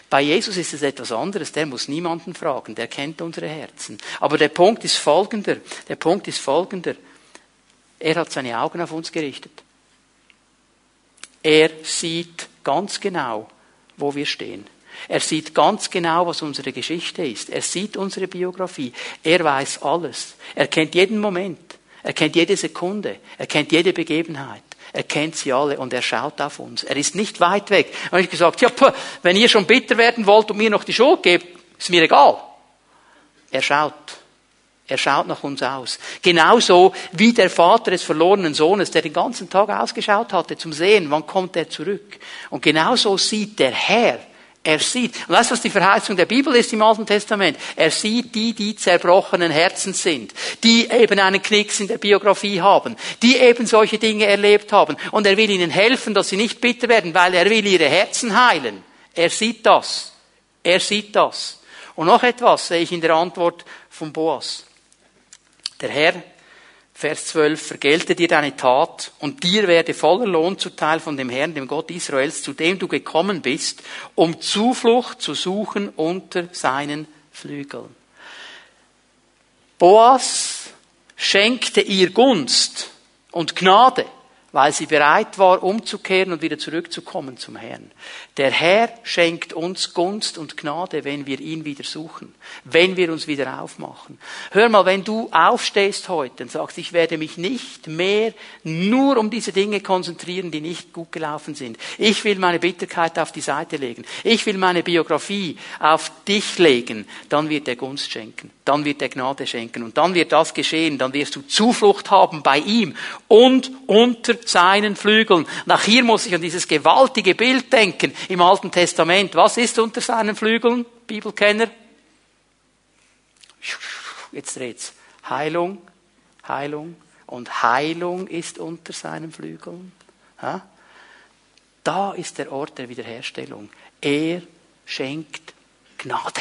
Speaker 1: Bei Jesus ist es etwas anderes. Der muss niemanden fragen. Der kennt unsere Herzen. Aber der Punkt ist folgender. Der Punkt ist folgender. Er hat seine Augen auf uns gerichtet. Er sieht ganz genau, wo wir stehen. Er sieht ganz genau, was unsere Geschichte ist. Er sieht unsere Biografie. Er weiß alles. Er kennt jeden Moment. Er kennt jede Sekunde. Er kennt jede Begebenheit. Er kennt sie alle und er schaut auf uns. Er ist nicht weit weg. Und ich gesagt, ja, puh, wenn ihr schon bitter werden wollt und mir noch die Schuld gebt, ist mir egal. Er schaut. Er schaut nach uns aus. Genauso wie der Vater des verlorenen Sohnes, der den ganzen Tag ausgeschaut hatte, zum Sehen, wann kommt er zurück. Und genauso sieht der Herr er sieht. Und weißt du, was die Verheißung der Bibel ist im Alten Testament? Er sieht die, die zerbrochenen Herzen sind, die eben einen Knicks in der Biografie haben, die eben solche Dinge erlebt haben. Und er will ihnen helfen, dass sie nicht bitter werden, weil er will ihre Herzen heilen. Er sieht das. Er sieht das. Und noch etwas sehe ich in der Antwort von Boas. Der Herr Vers 12, vergelte dir deine Tat und dir werde voller Lohn zuteil von dem Herrn, dem Gott Israels, zu dem du gekommen bist, um Zuflucht zu suchen unter seinen Flügeln. Boas schenkte ihr Gunst und Gnade weil sie bereit war, umzukehren und wieder zurückzukommen zum Herrn. Der Herr schenkt uns Gunst und Gnade, wenn wir ihn wieder suchen, wenn wir uns wieder aufmachen. Hör mal, wenn du aufstehst heute und sagst, ich werde mich nicht mehr nur um diese Dinge konzentrieren, die nicht gut gelaufen sind. Ich will meine Bitterkeit auf die Seite legen. Ich will meine Biografie auf dich legen. Dann wird er Gunst schenken. Dann wird er Gnade schenken. Und dann wird das geschehen. Dann wirst du Zuflucht haben bei ihm und unter seinen Flügeln. Nach hier muss ich an dieses gewaltige Bild denken im Alten Testament. Was ist unter seinen Flügeln, Bibelkenner? Jetzt dreht's. Heilung, Heilung und Heilung ist unter seinen Flügeln. Da ist der Ort der Wiederherstellung. Er schenkt Gnade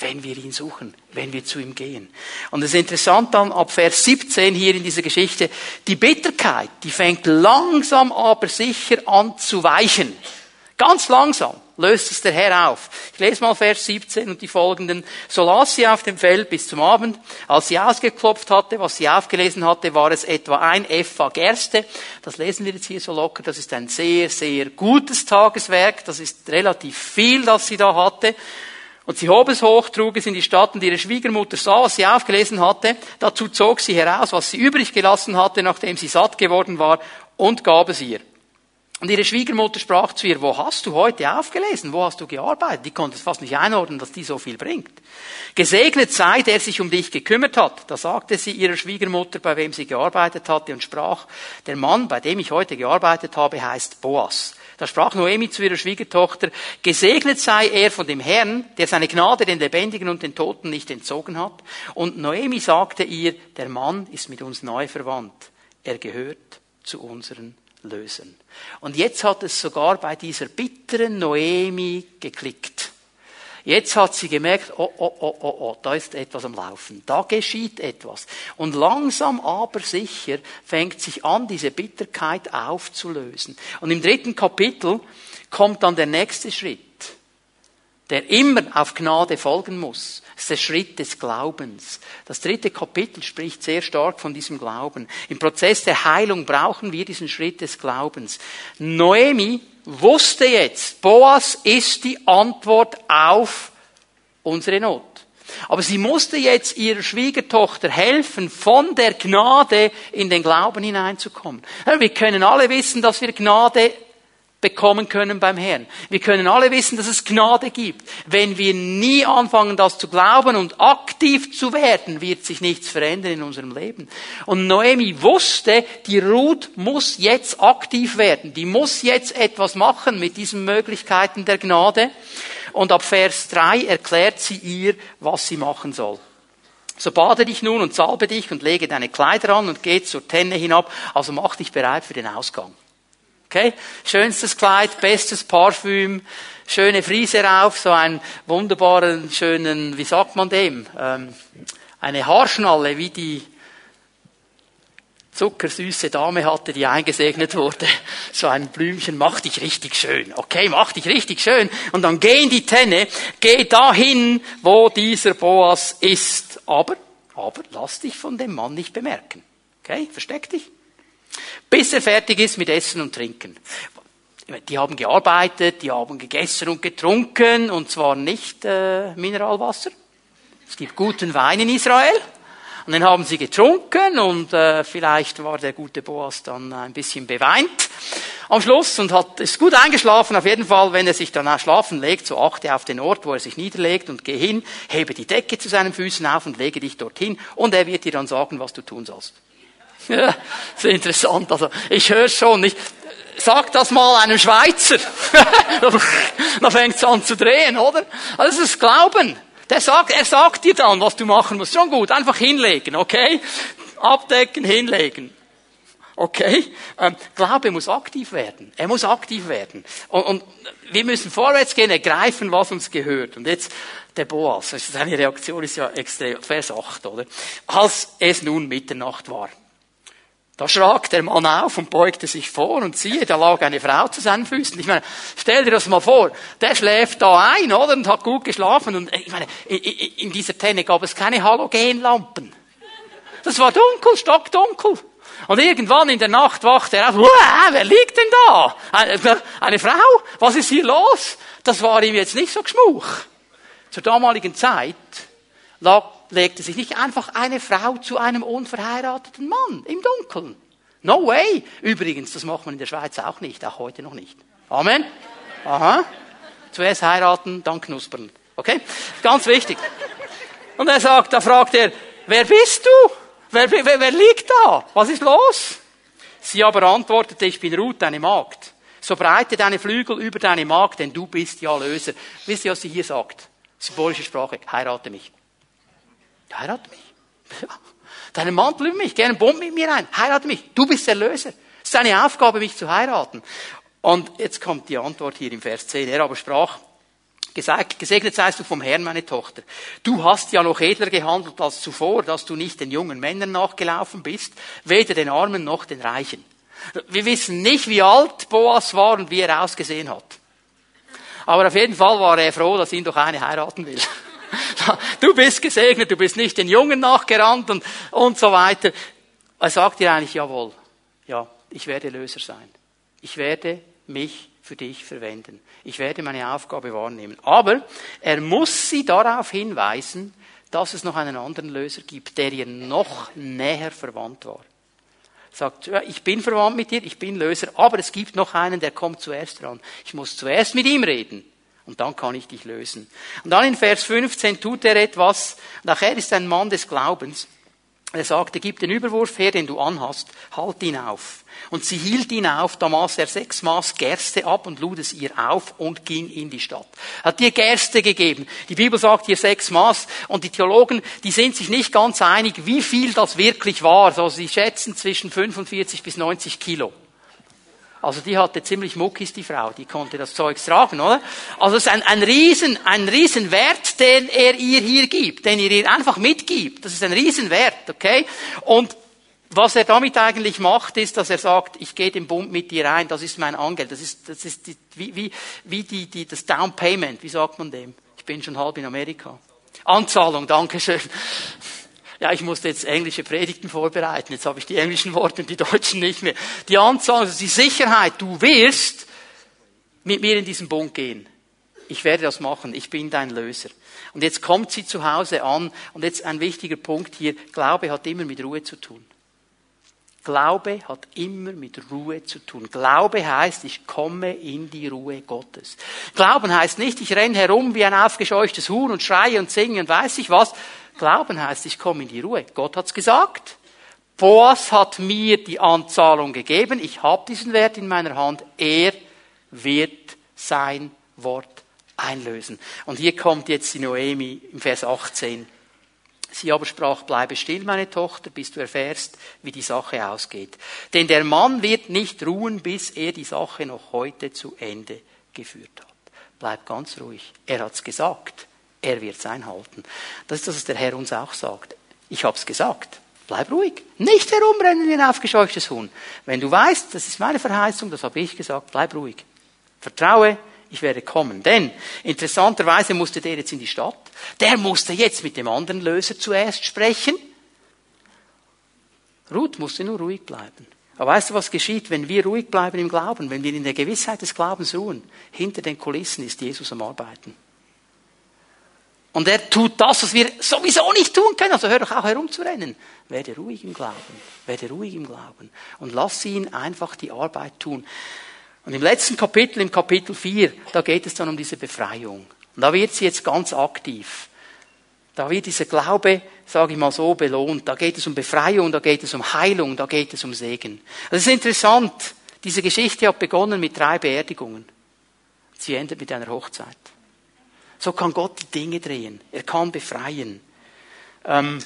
Speaker 1: wenn wir ihn suchen, wenn wir zu ihm gehen. Und es ist interessant dann ab Vers 17 hier in dieser Geschichte, die Bitterkeit, die fängt langsam aber sicher an zu weichen. Ganz langsam löst es der Herr auf. Ich lese mal Vers 17 und die folgenden. So las sie auf dem Feld bis zum Abend. Als sie ausgeklopft hatte, was sie aufgelesen hatte, war es etwa ein Epha Gerste. Das lesen wir jetzt hier so locker. Das ist ein sehr, sehr gutes Tageswerk. Das ist relativ viel, das sie da hatte. Und sie hob es hoch, trug es in die Stadt und ihre Schwiegermutter sah, was sie aufgelesen hatte. Dazu zog sie heraus, was sie übrig gelassen hatte, nachdem sie satt geworden war, und gab es ihr. Und ihre Schwiegermutter sprach zu ihr, wo hast du heute aufgelesen? Wo hast du gearbeitet? Die konnte es fast nicht einordnen, dass die so viel bringt. Gesegnet sei, der sich um dich gekümmert hat. Da sagte sie ihrer Schwiegermutter, bei wem sie gearbeitet hatte, und sprach, der Mann, bei dem ich heute gearbeitet habe, heißt Boas. Da sprach Noemi zu ihrer Schwiegertochter, gesegnet sei er von dem Herrn, der seine Gnade den Lebendigen und den Toten nicht entzogen hat. Und Noemi sagte ihr, der Mann ist mit uns neu verwandt. Er gehört zu unseren Lösen. Und jetzt hat es sogar bei dieser bitteren Noemi geklickt. Jetzt hat sie gemerkt, oh, oh, oh, oh, oh, da ist etwas am Laufen, da geschieht etwas. Und langsam aber sicher fängt sich an, diese Bitterkeit aufzulösen. Und im dritten Kapitel kommt dann der nächste Schritt, der immer auf Gnade folgen muss. Das ist der Schritt des Glaubens. Das dritte Kapitel spricht sehr stark von diesem Glauben. Im Prozess der Heilung brauchen wir diesen Schritt des Glaubens. Noemi wusste jetzt, Boas ist die Antwort auf unsere Not. Aber sie musste jetzt ihrer Schwiegertochter helfen, von der Gnade in den Glauben hineinzukommen. Wir können alle wissen, dass wir Gnade bekommen können beim Herrn. Wir können alle wissen, dass es Gnade gibt. Wenn wir nie anfangen, das zu glauben und aktiv zu werden, wird sich nichts verändern in unserem Leben. Und Noemi wusste, die Ruth muss jetzt aktiv werden. Die muss jetzt etwas machen mit diesen Möglichkeiten der Gnade. Und ab Vers 3 erklärt sie ihr, was sie machen soll. So bade dich nun und salbe dich und lege deine Kleider an und geh zur Tenne hinab. Also mach dich bereit für den Ausgang. Okay? Schönstes Kleid, bestes Parfüm, schöne Frise rauf, so einen wunderbaren, schönen, wie sagt man dem? Ähm, eine Haarschnalle, wie die zuckersüße Dame hatte, die eingesegnet wurde. So ein Blümchen, mach dich richtig schön. Okay, mach dich richtig schön. Und dann geh in die Tenne, geh dahin, wo dieser Boas ist. Aber, aber, lass dich von dem Mann nicht bemerken. Okay, versteck dich. Bis er fertig ist mit Essen und Trinken. Die haben gearbeitet, die haben gegessen und getrunken, und zwar nicht äh, Mineralwasser. Es gibt guten Wein in Israel. Und den haben sie getrunken und äh, vielleicht war der gute Boas dann ein bisschen beweint am Schluss und hat, ist gut eingeschlafen. Auf jeden Fall, wenn er sich dann schlafen legt, so achte auf den Ort, wo er sich niederlegt und geh hin, hebe die Decke zu seinen Füßen auf und lege dich dorthin und er wird dir dann sagen, was du tun sollst. Ja, sehr interessant. Also ich höre schon nicht. Sag das mal einem Schweizer. dann fängt es an zu drehen, oder? Also das ist Glauben. Der sagt, er sagt dir dann, was du machen musst. Schon gut, einfach hinlegen, okay? Abdecken, hinlegen. Okay? Ähm, Glaube muss aktiv werden. Er muss aktiv werden. Und, und wir müssen vorwärts gehen, ergreifen, was uns gehört. Und jetzt der Boas. Seine Reaktion ist ja extrem. Vers 8, oder? Als es nun Mitternacht war. Da schrak der Mann auf und beugte sich vor und siehe, da lag eine Frau zu seinen Füßen. Ich meine, stell dir das mal vor, der schläft da ein, oder? Und hat gut geschlafen. Und ich meine, in dieser Tenne gab es keine Halogenlampen. Das war dunkel, stockdunkel. Und irgendwann in der Nacht wacht er auf, wer liegt denn da? Eine, eine Frau? Was ist hier los? Das war ihm jetzt nicht so geschmuch. Zur damaligen Zeit lag legte sich nicht einfach eine Frau zu einem unverheirateten Mann im Dunkeln. No way. Übrigens, das macht man in der Schweiz auch nicht, auch heute noch nicht. Amen. Aha. Zuerst heiraten, dann knuspern. Okay? Ganz wichtig. Und er sagt, da fragt er, wer bist du? Wer, wer, wer liegt da? Was ist los? Sie aber antwortete, ich bin Ruth, deine Magd. So breite deine Flügel über deine Magd, denn du bist ja Löser. Wisst ihr, was sie hier sagt? Symbolische Sprache. Heirate mich. Heirate mich. Ja. Deinen Mantel über mich, gerne Bomb mit mir ein. Heirate mich. Du bist der Löser. Es ist deine Aufgabe, mich zu heiraten. Und jetzt kommt die Antwort hier im Vers 10. Er aber sprach, Gesegnet seist du vom Herrn, meine Tochter. Du hast ja noch edler gehandelt als zuvor, dass du nicht den jungen Männern nachgelaufen bist, weder den Armen noch den Reichen. Wir wissen nicht, wie alt Boas war und wie er ausgesehen hat. Aber auf jeden Fall war er froh, dass ihn doch eine heiraten will. Du bist gesegnet, du bist nicht den Jungen nachgerannt und, und so weiter. Er sagt dir eigentlich, jawohl, ja, ich werde Löser sein. Ich werde mich für dich verwenden. Ich werde meine Aufgabe wahrnehmen. Aber er muss sie darauf hinweisen, dass es noch einen anderen Löser gibt, der ihr noch näher verwandt war. Sagt, ja, ich bin verwandt mit dir, ich bin Löser, aber es gibt noch einen, der kommt zuerst dran. Ich muss zuerst mit ihm reden. Und dann kann ich dich lösen. Und dann in Vers 15 tut er etwas. Nachher ist ein Mann des Glaubens. Er sagte, gib den Überwurf her, den du anhast, halt ihn auf. Und sie hielt ihn auf, da maß er sechs Maß Gerste ab und lud es ihr auf und ging in die Stadt. Hat ihr Gerste gegeben. Die Bibel sagt hier sechs Maß und die Theologen, die sind sich nicht ganz einig, wie viel das wirklich war. Also sie schätzen zwischen 45 bis 90 Kilo. Also die hatte ziemlich Muckis, die Frau, die konnte das Zeug tragen, oder? Also es ist ein, ein Riesen, ein Riesenwert, den er ihr hier gibt, den er ihr einfach mitgibt. Das ist ein Riesenwert, okay? Und was er damit eigentlich macht, ist, dass er sagt, ich gehe den Bund mit dir ein, das ist mein Angeld, das ist, das ist die, wie, wie, wie die, die, das Down Payment, wie sagt man dem? Ich bin schon halb in Amerika. Anzahlung, danke schön ja, ich musste jetzt englische Predigten vorbereiten, jetzt habe ich die englischen Worte und die deutschen nicht mehr. Die Anzahl, also die Sicherheit, du wirst mit mir in diesen Bund gehen. Ich werde das machen, ich bin dein Löser. Und jetzt kommt sie zu Hause an und jetzt ein wichtiger Punkt hier, Glaube hat immer mit Ruhe zu tun. Glaube hat immer mit Ruhe zu tun. Glaube heißt, ich komme in die Ruhe Gottes. Glauben heißt nicht, ich renne herum wie ein aufgescheuchtes Huhn und schreie und singe und weiß ich was. Glauben heißt, ich komme in die Ruhe. Gott hat's gesagt. Boas hat mir die Anzahlung gegeben. Ich habe diesen Wert in meiner Hand. Er wird sein Wort einlösen. Und hier kommt jetzt die Noemi im Vers 18. Sie aber sprach, bleibe still, meine Tochter, bis du erfährst, wie die Sache ausgeht. Denn der Mann wird nicht ruhen, bis er die Sache noch heute zu Ende geführt hat. Bleib ganz ruhig. Er hat's gesagt. Er wird es einhalten. Das ist das, was der Herr uns auch sagt. Ich habe es gesagt. Bleib ruhig. Nicht herumrennen wie ein aufgescheuchtes Huhn. Wenn du weißt, das ist meine Verheißung, das habe ich gesagt, bleib ruhig. Vertraue, ich werde kommen. Denn interessanterweise musste der jetzt in die Stadt. Der musste jetzt mit dem anderen Löser zuerst sprechen. Ruth musste nur ruhig bleiben. Aber weißt du, was geschieht, wenn wir ruhig bleiben im Glauben, wenn wir in der Gewissheit des Glaubens ruhen? Hinter den Kulissen ist Jesus am Arbeiten. Und er tut das, was wir sowieso nicht tun können. Also hör doch auch herumzurennen. Werde ruhig im Glauben. Werde ruhig im Glauben. Und lass ihn einfach die Arbeit tun. Und im letzten Kapitel, im Kapitel 4, da geht es dann um diese Befreiung. Und da wird sie jetzt ganz aktiv. Da wird dieser Glaube, sage ich mal so, belohnt. Da geht es um Befreiung, da geht es um Heilung, da geht es um Segen. Das ist interessant. Diese Geschichte hat begonnen mit drei Beerdigungen. Sie endet mit einer Hochzeit. So kann Gott die Dinge drehen. Er kann befreien. Ähm,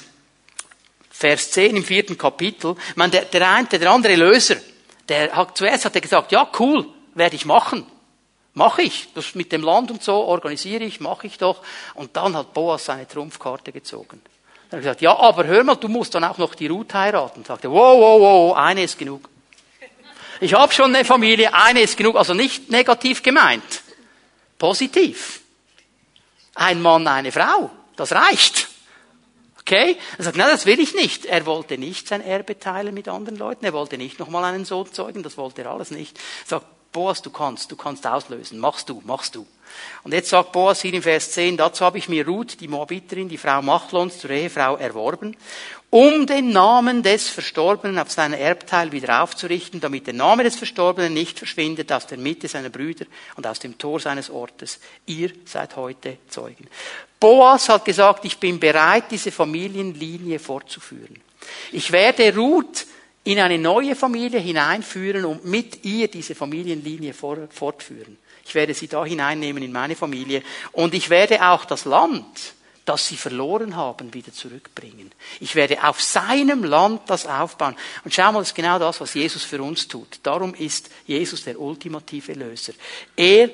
Speaker 1: Vers 10 im vierten Kapitel. Ich meine, der, der eine, der andere Löser, der hat zuerst hat er gesagt, ja cool, werde ich machen. Mache ich. Das mit dem Land und so organisiere ich, mache ich doch. Und dann hat Boas seine Trumpfkarte gezogen. Er hat gesagt, ja, aber hör mal, du musst dann auch noch die Ruth heiraten. Und sagte, wow, wow, wow, eine ist genug. Ich habe schon eine Familie, eine ist genug. Also nicht negativ gemeint. Positiv. Ein Mann, eine Frau. Das reicht. Okay? Er sagt, nein, das will ich nicht. Er wollte nicht sein Erbe teilen mit anderen Leuten. Er wollte nicht nochmal einen Sohn zeugen. Das wollte er alles nicht. Er sagt, Boas, du kannst, du kannst auslösen. Machst du, machst du. Und jetzt sagt Boas hier in Vers 10, dazu habe ich mir Ruth, die Moabiterin, die Frau Machlons, zur Ehefrau erworben, um den Namen des Verstorbenen auf seinen Erbteil wieder aufzurichten, damit der Name des Verstorbenen nicht verschwindet aus der Mitte seiner Brüder und aus dem Tor seines Ortes. Ihr seid heute Zeugen. Boas hat gesagt, ich bin bereit, diese Familienlinie fortzuführen. Ich werde Ruth in eine neue Familie hineinführen und mit ihr diese Familienlinie fortführen. Ich werde sie da hineinnehmen in meine Familie und ich werde auch das Land, das sie verloren haben, wieder zurückbringen. Ich werde auf seinem Land das aufbauen. Und schau mal, das ist genau das, was Jesus für uns tut. Darum ist Jesus der ultimative Löser. Er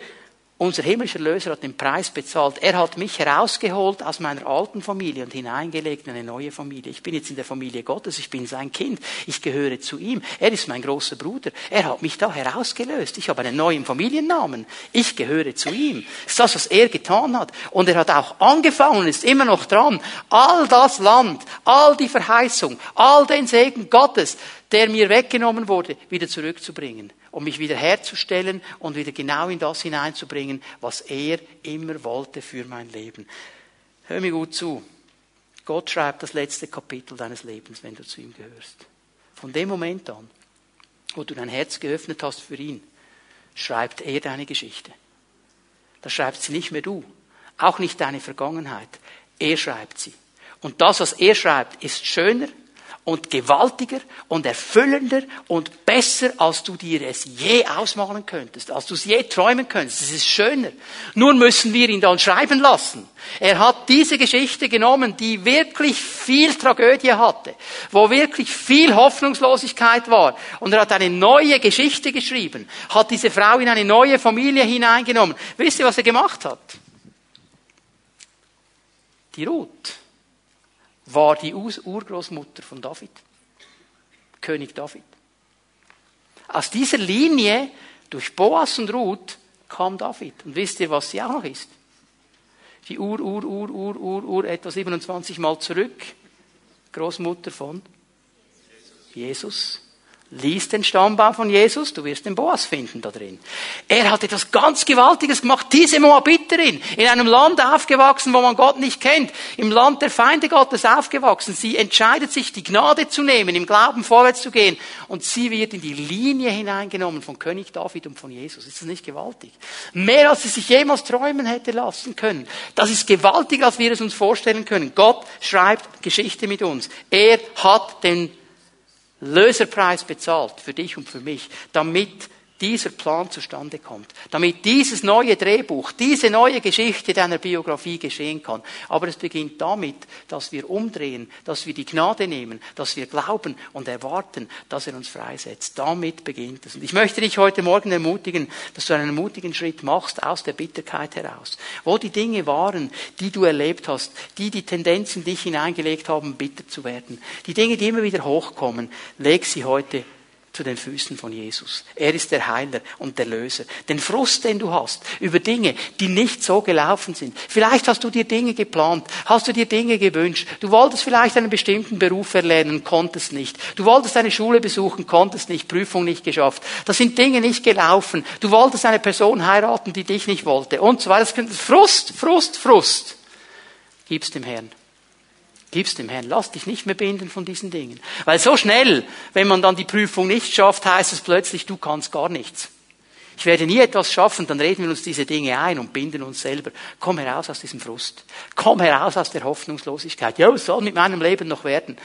Speaker 1: unser himmlischer Löser hat den Preis bezahlt. Er hat mich herausgeholt aus meiner alten Familie und hineingelegt in eine neue Familie. Ich bin jetzt in der Familie Gottes, ich bin sein Kind, ich gehöre zu ihm. Er ist mein großer Bruder. Er hat mich da herausgelöst. Ich habe einen neuen Familiennamen. Ich gehöre zu ihm. Das ist das, was er getan hat. Und er hat auch angefangen, ist immer noch dran, all das Land, all die Verheißung, all den Segen Gottes, der mir weggenommen wurde, wieder zurückzubringen um mich wieder herzustellen und wieder genau in das hineinzubringen, was er immer wollte für mein Leben. Hör mir gut zu. Gott schreibt das letzte Kapitel deines Lebens, wenn du zu ihm gehörst. Von dem Moment an, wo du dein Herz geöffnet hast für ihn, schreibt er deine Geschichte. Da schreibt sie nicht mehr du, auch nicht deine Vergangenheit. Er schreibt sie. Und das, was er schreibt, ist schöner, und gewaltiger und erfüllender und besser, als du dir es je ausmalen könntest, als du es je träumen könntest. Es ist schöner. Nun müssen wir ihn dann schreiben lassen. Er hat diese Geschichte genommen, die wirklich viel Tragödie hatte, wo wirklich viel Hoffnungslosigkeit war. Und er hat eine neue Geschichte geschrieben, hat diese Frau in eine neue Familie hineingenommen. Wisst ihr, was er gemacht hat? Die Ruth war die Urgroßmutter von David. König David. Aus dieser Linie durch Boas und Ruth kam David. Und wisst ihr, was sie auch noch ist? Die Ur, Ur, Ur, Ur, Ur, Ur, etwa 27 Mal zurück. Großmutter von Jesus. Lies den Stammbaum von Jesus, du wirst den Boas finden da drin. Er hat etwas ganz Gewaltiges gemacht. Diese Moabiterin, in einem Land aufgewachsen, wo man Gott nicht kennt, im Land der Feinde Gottes aufgewachsen. Sie entscheidet sich, die Gnade zu nehmen, im Glauben vorwärts zu gehen. Und sie wird in die Linie hineingenommen von König David und von Jesus. Ist das nicht gewaltig? Mehr als sie sich jemals träumen hätte lassen können. Das ist gewaltiger, als wir es uns vorstellen können. Gott schreibt Geschichte mit uns. Er hat den Löserpreis bezahlt für dich und für mich, damit dieser Plan zustande kommt. Damit dieses neue Drehbuch, diese neue Geschichte deiner Biografie geschehen kann. Aber es beginnt damit, dass wir umdrehen, dass wir die Gnade nehmen, dass wir glauben und erwarten, dass er uns freisetzt. Damit beginnt es. Und ich möchte dich heute Morgen ermutigen, dass du einen mutigen Schritt machst aus der Bitterkeit heraus. Wo die Dinge waren, die du erlebt hast, die die Tendenzen dich hineingelegt haben, bitter zu werden. Die Dinge, die immer wieder hochkommen, leg sie heute zu den Füßen von Jesus. Er ist der Heiler und der Löser. Den Frust, den du hast über Dinge, die nicht so gelaufen sind. Vielleicht hast du dir Dinge geplant, hast du dir Dinge gewünscht. Du wolltest vielleicht einen bestimmten Beruf erlernen, konntest nicht. Du wolltest eine Schule besuchen, konntest nicht, Prüfung nicht geschafft. Das sind Dinge nicht gelaufen. Du wolltest eine Person heiraten, die dich nicht wollte und so weiter. Frust, Frust, Frust. Gib's dem Herrn. Gib's dem Herrn. Lass dich nicht mehr binden von diesen Dingen. Weil so schnell, wenn man dann die Prüfung nicht schafft, heißt es plötzlich, du kannst gar nichts. Ich werde nie etwas schaffen, dann reden wir uns diese Dinge ein und binden uns selber. Komm heraus aus diesem Frust. Komm heraus aus der Hoffnungslosigkeit. Ja, was soll mit meinem Leben noch werden?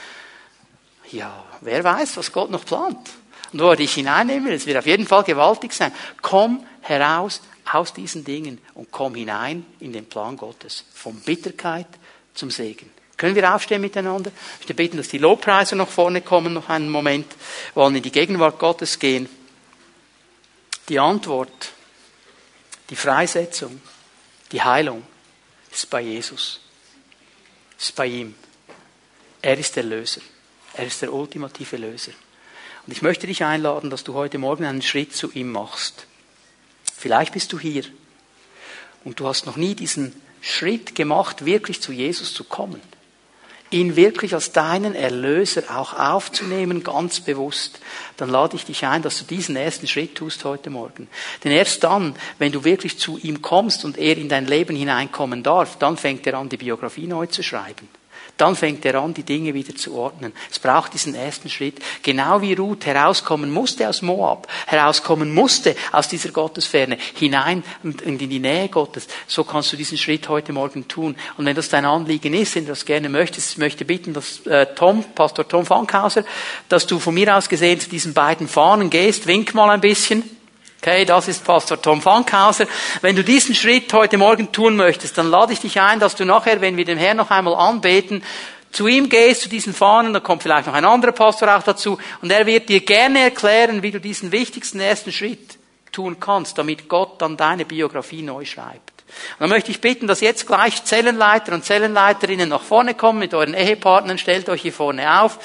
Speaker 1: Ja, wer weiß, was Gott noch plant. Und wo er dich hineinnehmen will, es wird auf jeden Fall gewaltig sein. Komm heraus aus diesen Dingen und komm hinein in den Plan Gottes. Von Bitterkeit zum Segen. Können wir aufstehen miteinander? Ich möchte beten, dass die Lobpreise nach vorne kommen, noch einen Moment. Wir wollen in die Gegenwart Gottes gehen. Die Antwort, die Freisetzung, die Heilung ist bei Jesus. Ist bei ihm. Er ist der Löser. Er ist der ultimative Löser. Und ich möchte dich einladen, dass du heute Morgen einen Schritt zu ihm machst. Vielleicht bist du hier und du hast noch nie diesen Schritt gemacht, wirklich zu Jesus zu kommen ihn wirklich als deinen Erlöser auch aufzunehmen, ganz bewusst, dann lade ich dich ein, dass du diesen ersten Schritt tust heute Morgen. Denn erst dann, wenn du wirklich zu ihm kommst und er in dein Leben hineinkommen darf, dann fängt er an, die Biografie neu zu schreiben dann fängt er an, die Dinge wieder zu ordnen. Es braucht diesen ersten Schritt. Genau wie Ruth herauskommen musste aus Moab, herauskommen musste aus dieser Gottesferne, hinein und in die Nähe Gottes, so kannst du diesen Schritt heute Morgen tun. Und wenn das dein Anliegen ist, wenn du das gerne möchtest, ich möchte bitten, dass äh, Tom, Pastor Tom Fankhauser, dass du von mir aus gesehen zu diesen beiden Fahnen gehst, wink mal ein bisschen. Okay, das ist Pastor Tom Fankhauser. Wenn du diesen Schritt heute Morgen tun möchtest, dann lade ich dich ein, dass du nachher, wenn wir den Herrn noch einmal anbeten, zu ihm gehst, zu diesen Fahnen, da kommt vielleicht noch ein anderer Pastor auch dazu, und er wird dir gerne erklären, wie du diesen wichtigsten ersten Schritt tun kannst, damit Gott dann deine Biografie neu schreibt. Und dann möchte ich bitten, dass jetzt gleich Zellenleiter und Zellenleiterinnen nach vorne kommen mit euren Ehepartnern, stellt euch hier vorne auf.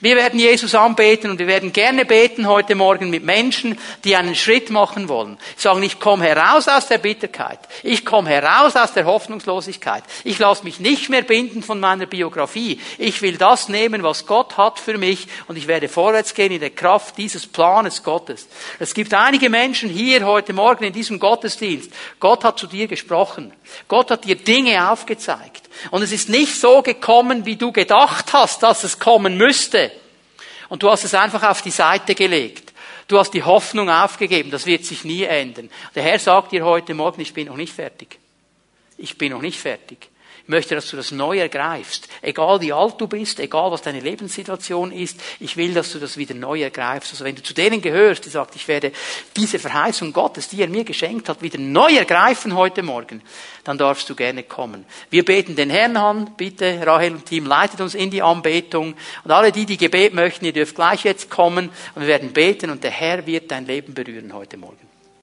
Speaker 1: Wir werden Jesus anbeten und wir werden gerne beten heute Morgen mit Menschen, die einen Schritt machen wollen. Sagen, ich komme heraus aus der Bitterkeit. Ich komme heraus aus der Hoffnungslosigkeit. Ich lasse mich nicht mehr binden von meiner Biografie. Ich will das nehmen, was Gott hat für mich und ich werde vorwärts gehen in der Kraft dieses Planes Gottes. Es gibt einige Menschen hier heute Morgen in diesem Gottesdienst. Gott hat zu dir gesprochen. Gott hat dir Dinge aufgezeigt. Und es ist nicht so gekommen, wie du gedacht hast, dass es kommen müsste. Und du hast es einfach auf die Seite gelegt. Du hast die Hoffnung aufgegeben, das wird sich nie ändern. Der Herr sagt dir heute Morgen, ich bin noch nicht fertig. Ich bin noch nicht fertig möchte, dass du das neu ergreifst. Egal wie alt du bist, egal was deine Lebenssituation ist, ich will, dass du das wieder neu ergreifst. Also wenn du zu denen gehörst, die sagt, ich werde diese Verheißung Gottes, die er mir geschenkt hat, wieder neu ergreifen heute Morgen, dann darfst du gerne kommen. Wir beten den Herrn an. Bitte, Rahel und Team, leitet uns in die Anbetung. Und alle die, die Gebet möchten, ihr dürft gleich jetzt kommen und wir werden beten und der Herr wird dein Leben berühren heute Morgen.